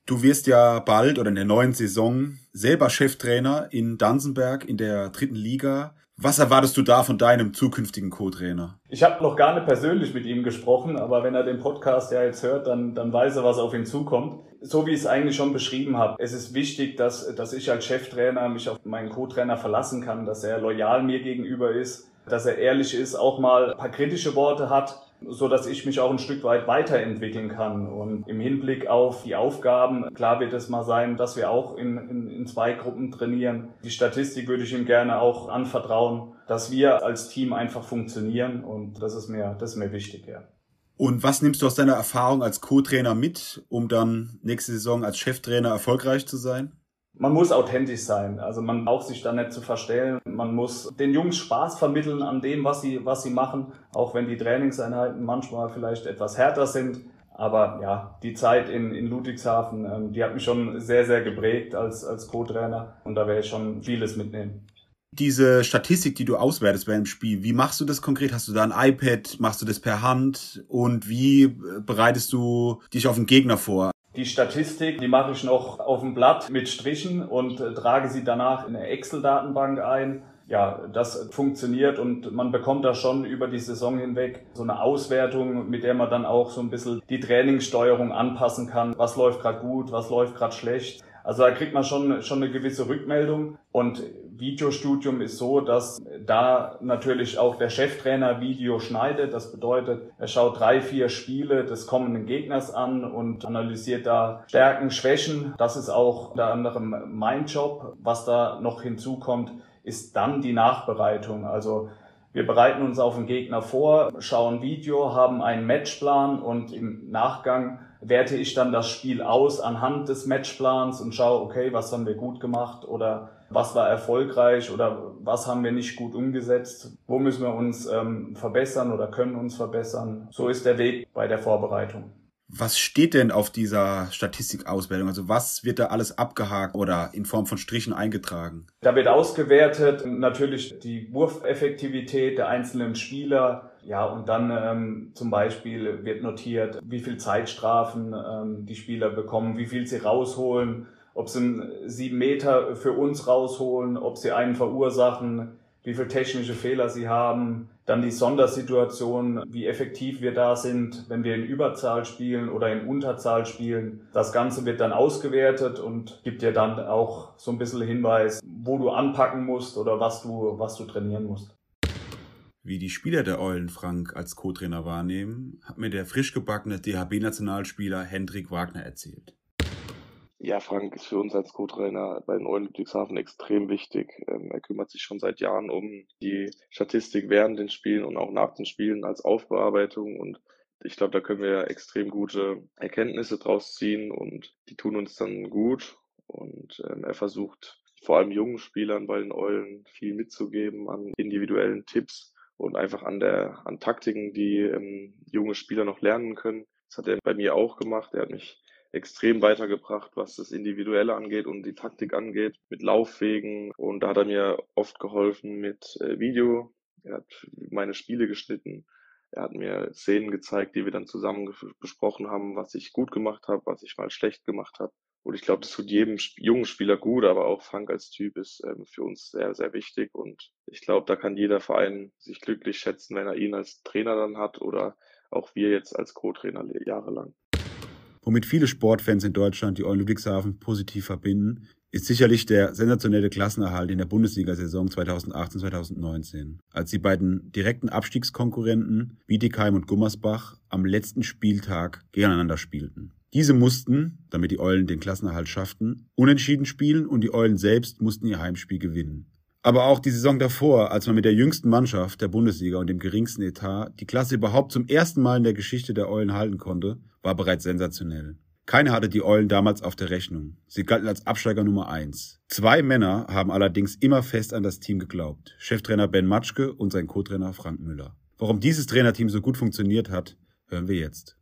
Du wirst ja bald oder in der neuen Saison selber Cheftrainer in Dansenberg in der dritten Liga. Was erwartest du da von deinem zukünftigen Co-Trainer? Ich habe noch gar nicht persönlich mit ihm gesprochen, aber wenn er den Podcast ja jetzt hört, dann, dann weiß er, was auf ihn zukommt. So wie ich es eigentlich schon beschrieben habe, es ist wichtig, dass, dass ich als Cheftrainer mich auf meinen Co-Trainer verlassen kann, dass er loyal mir gegenüber ist, dass er ehrlich ist, auch mal ein paar kritische Worte hat, so dass ich mich auch ein Stück weit weiterentwickeln kann. Und im Hinblick auf die Aufgaben, klar wird es mal sein, dass wir auch in, in, in zwei Gruppen trainieren. Die Statistik würde ich ihm gerne auch anvertrauen, dass wir als Team einfach funktionieren und das ist mir, das ist mir wichtig, ja. Und was nimmst du aus deiner Erfahrung als Co-Trainer mit, um dann nächste Saison als Cheftrainer erfolgreich zu sein? Man muss authentisch sein. Also man braucht sich da nicht zu verstellen. Man muss den Jungs Spaß vermitteln an dem, was sie, was sie machen. Auch wenn die Trainingseinheiten manchmal vielleicht etwas härter sind. Aber ja, die Zeit in, in Ludwigshafen, ähm, die hat mich schon sehr, sehr geprägt als, als Co-Trainer. Und da werde ich schon vieles mitnehmen. Diese Statistik, die du auswertest bei einem Spiel, wie machst du das konkret? Hast du da ein iPad? Machst du das per Hand? Und wie bereitest du dich auf den Gegner vor? Die Statistik, die mache ich noch auf dem Blatt mit Strichen und äh, trage sie danach in eine Excel-Datenbank ein. Ja, das funktioniert und man bekommt da schon über die Saison hinweg so eine Auswertung, mit der man dann auch so ein bisschen die Trainingssteuerung anpassen kann. Was läuft gerade gut, was läuft gerade schlecht. Also da kriegt man schon, schon eine gewisse Rückmeldung. Und Videostudium ist so, dass da natürlich auch der Cheftrainer Video schneidet. Das bedeutet, er schaut drei, vier Spiele des kommenden Gegners an und analysiert da Stärken, Schwächen. Das ist auch unter anderem mein Job. Was da noch hinzukommt, ist dann die Nachbereitung. Also wir bereiten uns auf den Gegner vor, schauen Video, haben einen Matchplan und im Nachgang werte ich dann das Spiel aus anhand des Matchplans und schaue, okay, was haben wir gut gemacht oder was war erfolgreich oder was haben wir nicht gut umgesetzt, wo müssen wir uns ähm, verbessern oder können uns verbessern. So ist der Weg bei der Vorbereitung. Was steht denn auf dieser Statistikauswertung? Also was wird da alles abgehakt oder in Form von Strichen eingetragen? Da wird ausgewertet natürlich die Wurfeffektivität der einzelnen Spieler, ja, und dann ähm, zum Beispiel wird notiert, wie viel Zeitstrafen ähm, die Spieler bekommen, wie viel sie rausholen, ob sie sieben Meter für uns rausholen, ob sie einen verursachen, wie viel technische Fehler sie haben, dann die Sondersituation, wie effektiv wir da sind, wenn wir in Überzahl spielen oder in Unterzahl spielen. Das Ganze wird dann ausgewertet und gibt dir dann auch so ein bisschen Hinweis, wo du anpacken musst oder was du, was du trainieren musst. Wie die Spieler der Eulen Frank als Co-Trainer wahrnehmen, hat mir der frisch gebackene DHB-Nationalspieler Hendrik Wagner erzählt. Ja, Frank ist für uns als Co-Trainer bei den Eulen Ludwigshafen extrem wichtig. Ähm, er kümmert sich schon seit Jahren um die Statistik während den Spielen und auch nach den Spielen als Aufbearbeitung und ich glaube, da können wir extrem gute Erkenntnisse draus ziehen und die tun uns dann gut. Und ähm, er versucht vor allem jungen Spielern bei den Eulen viel mitzugeben an individuellen Tipps und einfach an der, an Taktiken, die ähm, junge Spieler noch lernen können. Das hat er bei mir auch gemacht. Er hat mich extrem weitergebracht, was das Individuelle angeht und die Taktik angeht, mit Laufwegen. Und da hat er mir oft geholfen mit äh, Video. Er hat meine Spiele geschnitten. Er hat mir Szenen gezeigt, die wir dann zusammen besprochen haben, was ich gut gemacht habe, was ich mal schlecht gemacht habe. Und ich glaube, das tut jedem jungen Spieler gut, aber auch Frank als Typ ist ähm, für uns sehr, sehr wichtig. Und ich glaube, da kann jeder Verein sich glücklich schätzen, wenn er ihn als Trainer dann hat oder auch wir jetzt als Co-Trainer jahrelang. Womit viele Sportfans in Deutschland die Eulen Ludwigshafen positiv verbinden, ist sicherlich der sensationelle Klassenerhalt in der Bundesliga-Saison 2018-2019, als die beiden direkten Abstiegskonkurrenten Bietigheim und Gummersbach am letzten Spieltag gegeneinander spielten. Diese mussten, damit die Eulen den Klassenerhalt schafften, unentschieden spielen und die Eulen selbst mussten ihr Heimspiel gewinnen. Aber auch die Saison davor, als man mit der jüngsten Mannschaft der Bundesliga und dem geringsten Etat die Klasse überhaupt zum ersten Mal in der Geschichte der Eulen halten konnte, war bereits sensationell. Keiner hatte die Eulen damals auf der Rechnung. Sie galten als Absteiger Nummer eins. Zwei Männer haben allerdings immer fest an das Team geglaubt. Cheftrainer Ben Matschke und sein Co-Trainer Frank Müller. Warum dieses Trainerteam so gut funktioniert hat, hören wir jetzt.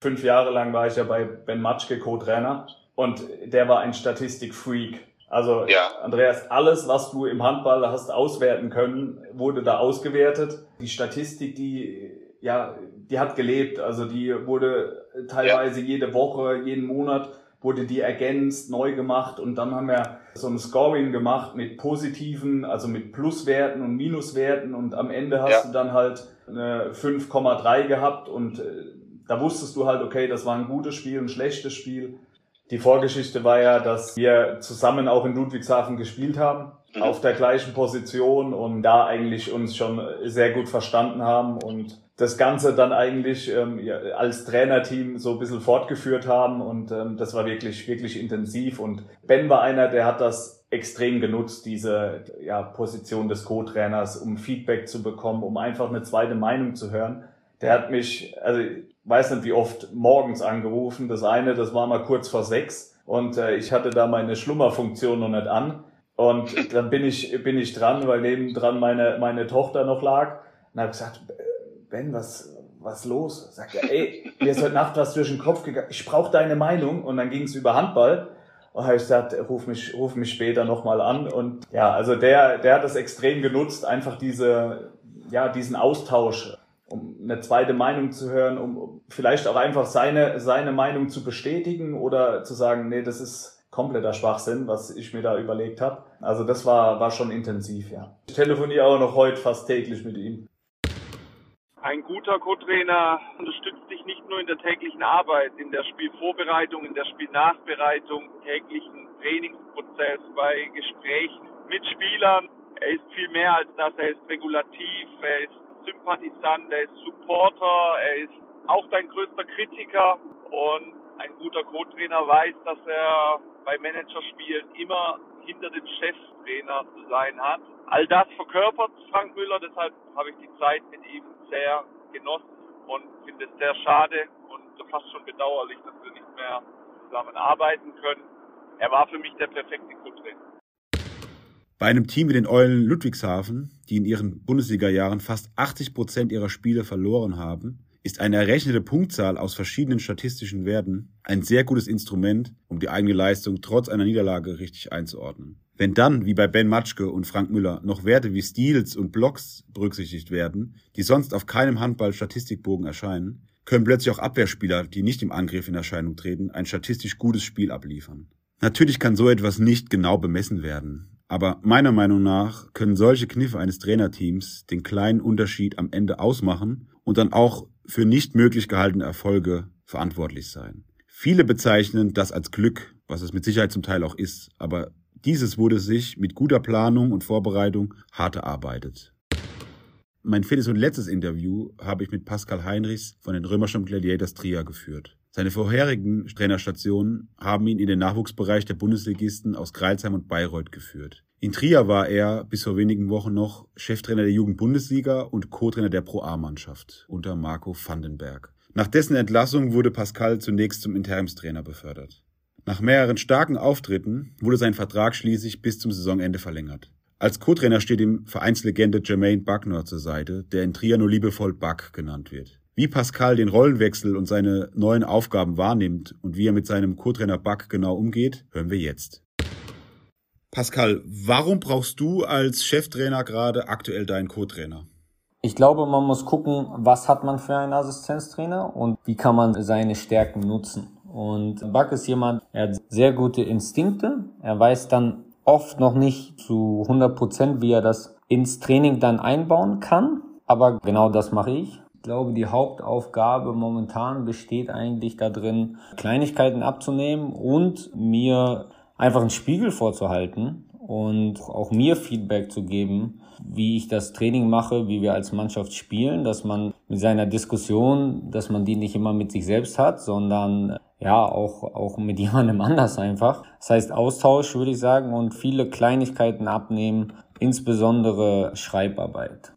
Fünf Jahre lang war ich ja bei Ben Matschke Co-Trainer und der war ein Statistikfreak. Also ja. Andreas, alles, was du im Handball hast auswerten können, wurde da ausgewertet. Die Statistik, die ja, die hat gelebt. Also die wurde teilweise ja. jede Woche, jeden Monat wurde die ergänzt, neu gemacht und dann haben wir so ein Scoring gemacht mit positiven, also mit Pluswerten und Minuswerten und am Ende hast ja. du dann halt eine 5,3 gehabt und äh, da wusstest du halt, okay, das war ein gutes Spiel, ein schlechtes Spiel. Die Vorgeschichte war ja, dass wir zusammen auch in Ludwigshafen gespielt haben, mhm. auf der gleichen Position und da eigentlich uns schon sehr gut verstanden haben und das Ganze dann eigentlich ähm, ja, als Trainerteam so ein bisschen fortgeführt haben und ähm, das war wirklich, wirklich intensiv und Ben war einer, der hat das extrem genutzt, diese ja, Position des Co-Trainers, um Feedback zu bekommen, um einfach eine zweite Meinung zu hören. Der hat mich, also weiß nicht wie oft, morgens angerufen. Das eine, das war mal kurz vor sechs und äh, ich hatte da meine Schlummerfunktion noch nicht an. Und dann bin ich, bin ich dran, weil nebendran meine, meine Tochter noch lag. Und habe gesagt, Ben, was, was los? Sagt er, ey, mir ist heute Nacht was durch den Kopf gegangen. Ich brauche deine Meinung. Und dann ging es über Handball. Und habe ich gesagt, ruf mich, ruf mich später nochmal an. Und ja, also der, der hat das extrem genutzt, einfach diese, ja, diesen Austausch, um eine zweite Meinung zu hören, um vielleicht auch einfach seine, seine Meinung zu bestätigen oder zu sagen, nee, das ist kompletter Schwachsinn, was ich mir da überlegt habe. Also das war, war schon intensiv, ja. Ich telefoniere auch noch heute fast täglich mit ihm. Ein guter Co-Trainer unterstützt dich nicht nur in der täglichen Arbeit, in der Spielvorbereitung, in der Spielnachbereitung, täglichen Trainingsprozess, bei Gesprächen mit Spielern. Er ist viel mehr als das. Er ist regulativ, er ist Sympathisant, er ist Supporter, er ist auch dein größter Kritiker und ein guter Co-Trainer weiß, dass er bei Managerspielen immer hinter dem Cheftrainer zu sein hat. All das verkörpert Frank Müller, deshalb habe ich die Zeit mit ihm sehr genossen und finde es sehr schade und fast schon bedauerlich, dass wir nicht mehr zusammenarbeiten können. Er war für mich der perfekte Co-Trainer. Bei einem Team wie den Eulen Ludwigshafen, die in ihren Bundesliga-Jahren fast 80 Prozent ihrer Spiele verloren haben, ist eine errechnete Punktzahl aus verschiedenen statistischen Werten ein sehr gutes Instrument, um die eigene Leistung trotz einer Niederlage richtig einzuordnen. Wenn dann, wie bei Ben Matschke und Frank Müller, noch Werte wie Steals und Blocks berücksichtigt werden, die sonst auf keinem Handball-Statistikbogen erscheinen, können plötzlich auch Abwehrspieler, die nicht im Angriff in Erscheinung treten, ein statistisch gutes Spiel abliefern. Natürlich kann so etwas nicht genau bemessen werden, aber meiner Meinung nach können solche Kniffe eines Trainerteams den kleinen Unterschied am Ende ausmachen und dann auch für nicht möglich gehaltene Erfolge verantwortlich sein. Viele bezeichnen das als Glück, was es mit Sicherheit zum Teil auch ist, aber dieses wurde sich mit guter Planung und Vorbereitung hart erarbeitet. Mein viertes und letztes Interview habe ich mit Pascal Heinrichs von den Römerstamm Gladiators Trier geführt. Seine vorherigen Trainerstationen haben ihn in den Nachwuchsbereich der Bundesligisten aus Kreilsheim und Bayreuth geführt. In Trier war er bis vor wenigen Wochen noch Cheftrainer der Jugendbundesliga und Co-Trainer der Pro A-Mannschaft unter Marco Vandenberg. Nach dessen Entlassung wurde Pascal zunächst zum Interimstrainer befördert. Nach mehreren starken Auftritten wurde sein Vertrag schließlich bis zum Saisonende verlängert. Als Co-Trainer steht ihm Vereinslegende Jermaine Buckner zur Seite, der in Trier nur liebevoll Buck genannt wird. Wie Pascal den Rollenwechsel und seine neuen Aufgaben wahrnimmt und wie er mit seinem Co-Trainer Buck genau umgeht, hören wir jetzt. Pascal, warum brauchst du als Cheftrainer gerade aktuell deinen Co-Trainer? Ich glaube, man muss gucken, was hat man für einen Assistenztrainer und wie kann man seine Stärken nutzen. Und Buck ist jemand, er hat sehr gute Instinkte. Er weiß dann oft noch nicht zu 100 Prozent, wie er das ins Training dann einbauen kann. Aber genau das mache ich. Ich glaube, die Hauptaufgabe momentan besteht eigentlich darin, Kleinigkeiten abzunehmen und mir einfach einen Spiegel vorzuhalten und auch mir Feedback zu geben, wie ich das Training mache, wie wir als Mannschaft spielen, dass man mit seiner Diskussion, dass man die nicht immer mit sich selbst hat, sondern ja, auch, auch mit [LAUGHS] jemandem anders einfach. Das heißt Austausch, würde ich sagen, und viele Kleinigkeiten abnehmen, insbesondere Schreibarbeit.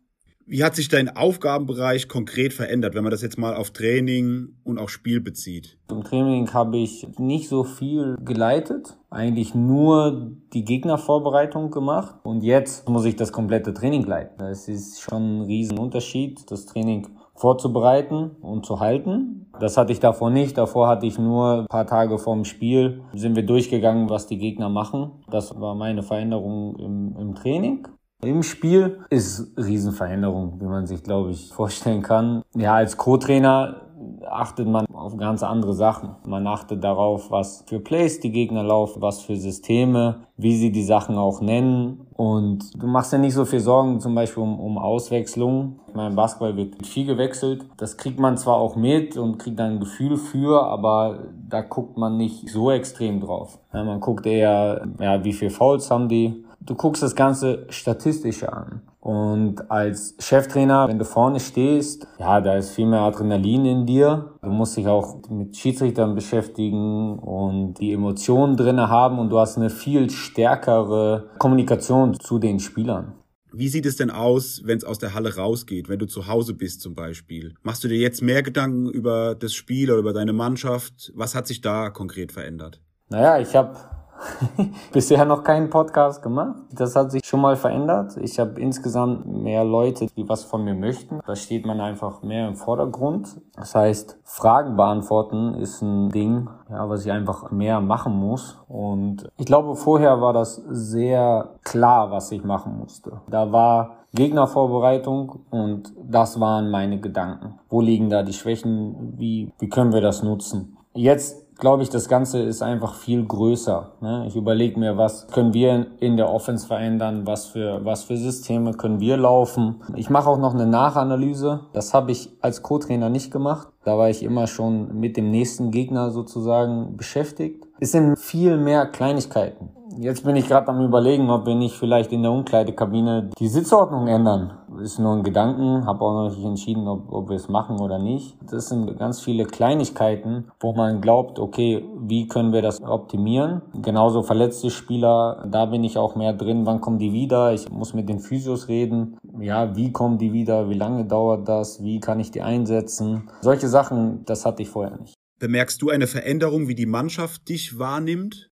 Wie hat sich dein Aufgabenbereich konkret verändert, wenn man das jetzt mal auf Training und auch Spiel bezieht? Im Training habe ich nicht so viel geleitet, eigentlich nur die Gegnervorbereitung gemacht und jetzt muss ich das komplette Training leiten. Das ist schon ein Riesenunterschied, das Training vorzubereiten und zu halten. Das hatte ich davor nicht. Davor hatte ich nur ein paar Tage vorm Spiel, sind wir durchgegangen, was die Gegner machen. Das war meine Veränderung im, im Training. Im Spiel ist Riesenveränderung, wie man sich, glaube ich, vorstellen kann. Ja, als Co-Trainer achtet man auf ganz andere Sachen. Man achtet darauf, was für Plays die Gegner laufen, was für Systeme, wie sie die Sachen auch nennen. Und du machst ja nicht so viel Sorgen zum Beispiel um, um Auswechslung. Ich meine, Basketball wird viel gewechselt. Das kriegt man zwar auch mit und kriegt dann ein Gefühl für, aber da guckt man nicht so extrem drauf. Ja, man guckt eher, ja, wie viel Fouls haben die, du guckst das Ganze statistische an. Und als Cheftrainer, wenn du vorne stehst, ja, da ist viel mehr Adrenalin in dir. Du musst dich auch mit Schiedsrichtern beschäftigen und die Emotionen drinne haben und du hast eine viel stärkere Kommunikation zu den Spielern. Wie sieht es denn aus, wenn es aus der Halle rausgeht, wenn du zu Hause bist zum Beispiel? Machst du dir jetzt mehr Gedanken über das Spiel oder über deine Mannschaft? Was hat sich da konkret verändert? Naja, ich habe [LAUGHS] Bisher noch keinen Podcast gemacht. Das hat sich schon mal verändert. Ich habe insgesamt mehr Leute, die was von mir möchten. Da steht man einfach mehr im Vordergrund. Das heißt, Fragen beantworten ist ein Ding, ja, was ich einfach mehr machen muss. Und ich glaube, vorher war das sehr klar, was ich machen musste. Da war Gegnervorbereitung und das waren meine Gedanken. Wo liegen da die Schwächen? Wie, wie können wir das nutzen? Jetzt glaube ich, das Ganze ist einfach viel größer. Ne? Ich überlege mir, was können wir in der Offense verändern, was für, was für Systeme können wir laufen. Ich mache auch noch eine Nachanalyse. Das habe ich als Co-Trainer nicht gemacht. Da war ich immer schon mit dem nächsten Gegner sozusagen beschäftigt. Es sind viel mehr Kleinigkeiten. Jetzt bin ich gerade am überlegen, ob wir nicht vielleicht in der Umkleidekabine die Sitzordnung ändern. Ist nur ein Gedanken, habe auch noch nicht entschieden, ob, ob wir es machen oder nicht. Das sind ganz viele Kleinigkeiten, wo man glaubt, okay, wie können wir das optimieren? Genauso verletzte Spieler, da bin ich auch mehr drin. Wann kommen die wieder? Ich muss mit den Physios reden. Ja, wie kommen die wieder? Wie lange dauert das? Wie kann ich die einsetzen? Solche Sachen, das hatte ich vorher nicht. Bemerkst du eine Veränderung, wie die Mannschaft dich wahrnimmt?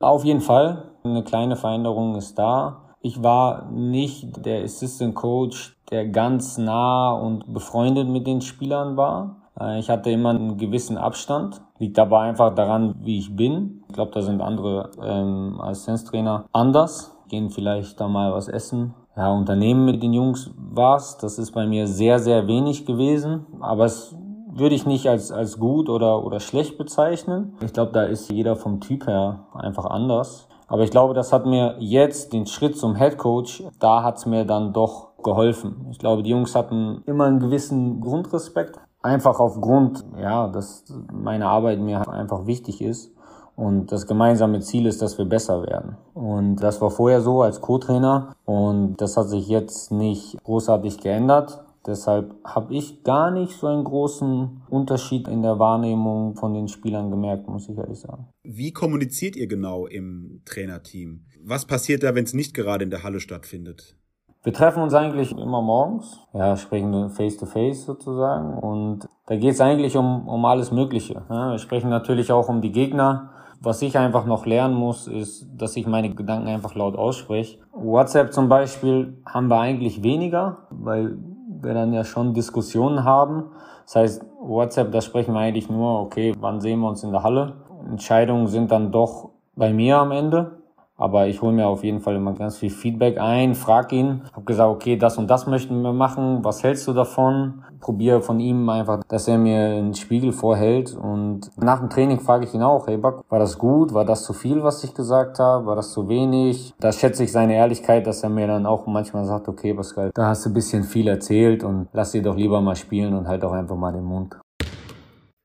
Auf jeden Fall. Eine kleine Veränderung ist da. Ich war nicht der Assistant Coach, der ganz nah und befreundet mit den Spielern war. Äh, ich hatte immer einen gewissen Abstand. Liegt aber einfach daran, wie ich bin. Ich glaube, da sind andere ähm, Assistenztrainer anders. Gehen vielleicht da mal was essen. Ja, Unternehmen mit den Jungs war's. Das ist bei mir sehr, sehr wenig gewesen. Aber es würde ich nicht als, als gut oder, oder schlecht bezeichnen. Ich glaube, da ist jeder vom Typ her einfach anders. Aber ich glaube, das hat mir jetzt den Schritt zum Head Coach, da hat's mir dann doch geholfen. Ich glaube, die Jungs hatten immer einen gewissen Grundrespekt. Einfach aufgrund, ja, dass meine Arbeit mir einfach wichtig ist. Und das gemeinsame Ziel ist, dass wir besser werden. Und das war vorher so als Co-Trainer. Und das hat sich jetzt nicht großartig geändert. Deshalb habe ich gar nicht so einen großen Unterschied in der Wahrnehmung von den Spielern gemerkt, muss ich ehrlich sagen. Wie kommuniziert ihr genau im Trainerteam? Was passiert da, wenn es nicht gerade in der Halle stattfindet? Wir treffen uns eigentlich immer morgens, ja, sprechen face to face sozusagen und da geht es eigentlich um, um alles Mögliche. Ja, wir sprechen natürlich auch um die Gegner. Was ich einfach noch lernen muss, ist, dass ich meine Gedanken einfach laut ausspreche. WhatsApp zum Beispiel haben wir eigentlich weniger, weil wir dann ja schon Diskussionen haben. Das heißt, WhatsApp, da sprechen wir eigentlich nur, okay, wann sehen wir uns in der Halle? Entscheidungen sind dann doch bei mir am Ende. Aber ich hole mir auf jeden Fall immer ganz viel Feedback ein, frag ihn, habe gesagt, okay, das und das möchten wir machen, was hältst du davon? Probiere von ihm einfach, dass er mir einen Spiegel vorhält und nach dem Training frage ich ihn auch, hey Buck, war das gut? War das zu viel, was ich gesagt habe? War das zu wenig? Da schätze ich seine Ehrlichkeit, dass er mir dann auch manchmal sagt, okay, Pascal, da hast du ein bisschen viel erzählt und lass dir doch lieber mal spielen und halt auch einfach mal den Mund.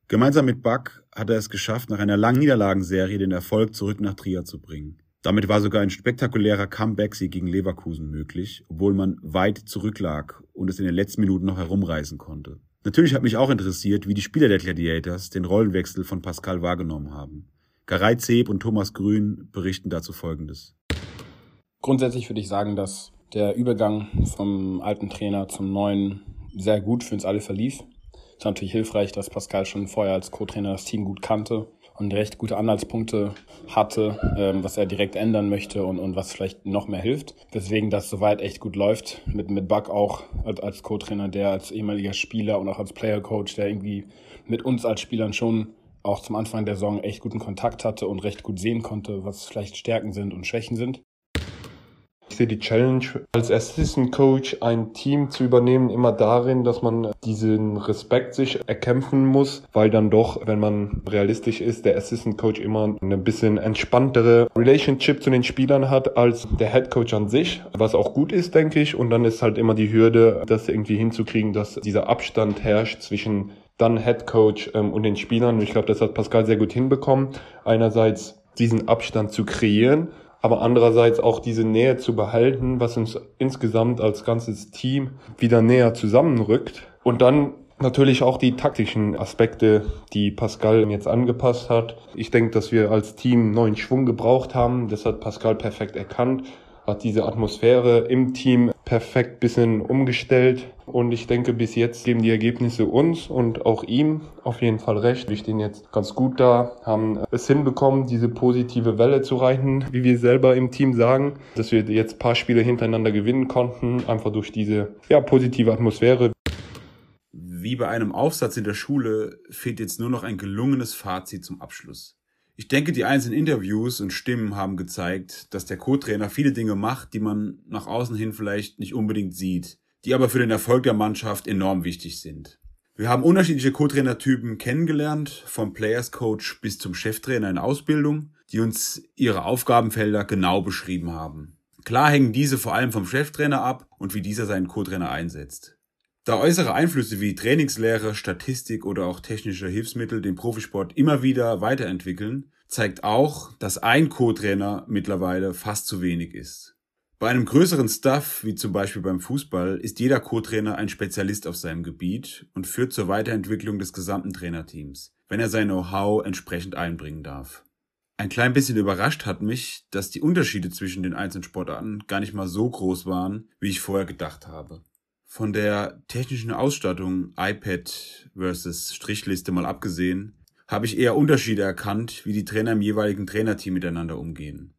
Gemeinsam mit Buck hat er es geschafft, nach einer langen Niederlagenserie den Erfolg zurück nach Trier zu bringen. Damit war sogar ein spektakulärer Comeback-Sieg gegen Leverkusen möglich, obwohl man weit zurücklag und es in den letzten Minuten noch herumreißen konnte. Natürlich hat mich auch interessiert, wie die Spieler der Gladiators den Rollenwechsel von Pascal wahrgenommen haben. Garay Zeb und Thomas Grün berichten dazu Folgendes. Grundsätzlich würde ich sagen, dass der Übergang vom alten Trainer zum neuen sehr gut für uns alle verlief. Es ist natürlich hilfreich, dass Pascal schon vorher als Co-Trainer das Team gut kannte und recht gute Anhaltspunkte hatte, ähm, was er direkt ändern möchte und, und was vielleicht noch mehr hilft. Deswegen, dass soweit echt gut läuft. Mit, mit Buck auch als, als Co-Trainer, der als ehemaliger Spieler und auch als Player-Coach, der irgendwie mit uns als Spielern schon auch zum Anfang der Saison echt guten Kontakt hatte und recht gut sehen konnte, was vielleicht Stärken sind und Schwächen sind. Ich sehe die Challenge als Assistant Coach ein Team zu übernehmen immer darin, dass man diesen Respekt sich erkämpfen muss, weil dann doch, wenn man realistisch ist, der Assistant Coach immer eine bisschen entspanntere Relationship zu den Spielern hat als der Head Coach an sich, was auch gut ist, denke ich. Und dann ist halt immer die Hürde, das irgendwie hinzukriegen, dass dieser Abstand herrscht zwischen dann Head Coach ähm, und den Spielern. Und ich glaube, das hat Pascal sehr gut hinbekommen. Einerseits diesen Abstand zu kreieren aber andererseits auch diese Nähe zu behalten, was uns insgesamt als ganzes Team wieder näher zusammenrückt. Und dann natürlich auch die taktischen Aspekte, die Pascal jetzt angepasst hat. Ich denke, dass wir als Team neuen Schwung gebraucht haben. Das hat Pascal perfekt erkannt hat diese Atmosphäre im Team perfekt bisschen umgestellt. Und ich denke, bis jetzt geben die Ergebnisse uns und auch ihm auf jeden Fall recht. Wir stehen jetzt ganz gut da, haben es hinbekommen, diese positive Welle zu reiten, wie wir selber im Team sagen, dass wir jetzt paar Spiele hintereinander gewinnen konnten, einfach durch diese ja, positive Atmosphäre. Wie bei einem Aufsatz in der Schule fehlt jetzt nur noch ein gelungenes Fazit zum Abschluss. Ich denke, die einzelnen Interviews und Stimmen haben gezeigt, dass der Co-Trainer viele Dinge macht, die man nach außen hin vielleicht nicht unbedingt sieht, die aber für den Erfolg der Mannschaft enorm wichtig sind. Wir haben unterschiedliche Co-Trainer-Typen kennengelernt, vom Players Coach bis zum Cheftrainer in Ausbildung, die uns ihre Aufgabenfelder genau beschrieben haben. Klar hängen diese vor allem vom Cheftrainer ab und wie dieser seinen Co-Trainer einsetzt. Da äußere Einflüsse wie Trainingslehre, Statistik oder auch technische Hilfsmittel den Profisport immer wieder weiterentwickeln, zeigt auch, dass ein Co-Trainer mittlerweile fast zu wenig ist. Bei einem größeren Stuff, wie zum Beispiel beim Fußball, ist jeder Co-Trainer ein Spezialist auf seinem Gebiet und führt zur Weiterentwicklung des gesamten Trainerteams, wenn er sein Know-how entsprechend einbringen darf. Ein klein bisschen überrascht hat mich, dass die Unterschiede zwischen den einzelnen Sportarten gar nicht mal so groß waren, wie ich vorher gedacht habe. Von der technischen Ausstattung iPad versus Strichliste mal abgesehen, habe ich eher Unterschiede erkannt, wie die Trainer im jeweiligen Trainerteam miteinander umgehen.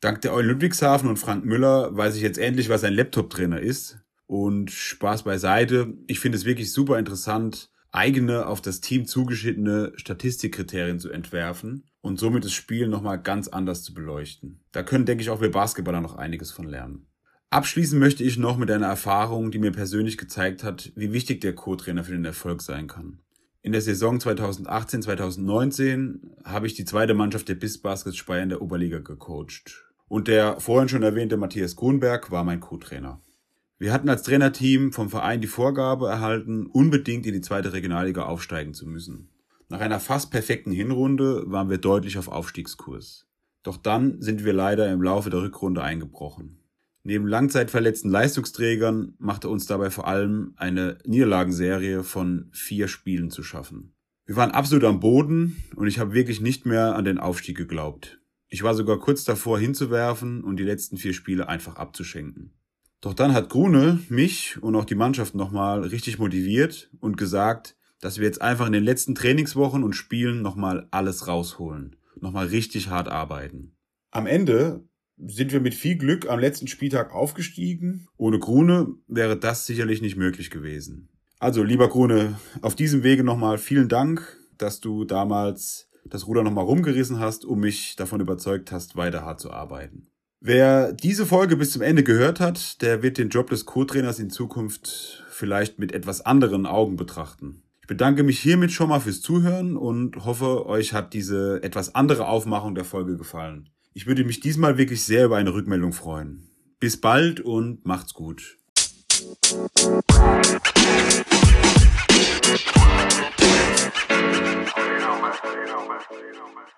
Dank der Eulen Ludwigshafen und Frank Müller weiß ich jetzt endlich, was ein Laptop-Trainer ist. Und Spaß beiseite, ich finde es wirklich super interessant, eigene auf das Team zugeschnittene Statistikkriterien zu entwerfen und somit das Spiel nochmal ganz anders zu beleuchten. Da können, denke ich, auch wir Basketballer noch einiges von lernen. Abschließen möchte ich noch mit einer Erfahrung, die mir persönlich gezeigt hat, wie wichtig der Co-Trainer für den Erfolg sein kann. In der Saison 2018-2019 habe ich die zweite Mannschaft der BIS Baskets Speyer in der Oberliga gecoacht. Und der vorhin schon erwähnte Matthias Grunberg war mein Co-Trainer. Wir hatten als Trainerteam vom Verein die Vorgabe erhalten, unbedingt in die zweite Regionalliga aufsteigen zu müssen. Nach einer fast perfekten Hinrunde waren wir deutlich auf Aufstiegskurs. Doch dann sind wir leider im Laufe der Rückrunde eingebrochen. Neben langzeitverletzten Leistungsträgern machte uns dabei vor allem eine Niederlagenserie von vier Spielen zu schaffen. Wir waren absolut am Boden und ich habe wirklich nicht mehr an den Aufstieg geglaubt. Ich war sogar kurz davor hinzuwerfen und die letzten vier Spiele einfach abzuschenken. Doch dann hat Grune mich und auch die Mannschaft nochmal richtig motiviert und gesagt, dass wir jetzt einfach in den letzten Trainingswochen und Spielen nochmal alles rausholen, nochmal richtig hart arbeiten. Am Ende sind wir mit viel Glück am letzten Spieltag aufgestiegen. Ohne Grune wäre das sicherlich nicht möglich gewesen. Also, lieber Grune, auf diesem Wege nochmal vielen Dank, dass du damals das Ruder nochmal rumgerissen hast und mich davon überzeugt hast, weiter hart zu arbeiten. Wer diese Folge bis zum Ende gehört hat, der wird den Job des Co-Trainers in Zukunft vielleicht mit etwas anderen Augen betrachten. Ich bedanke mich hiermit schon mal fürs Zuhören und hoffe, euch hat diese etwas andere Aufmachung der Folge gefallen. Ich würde mich diesmal wirklich sehr über eine Rückmeldung freuen. Bis bald und macht's gut. man. You know, man.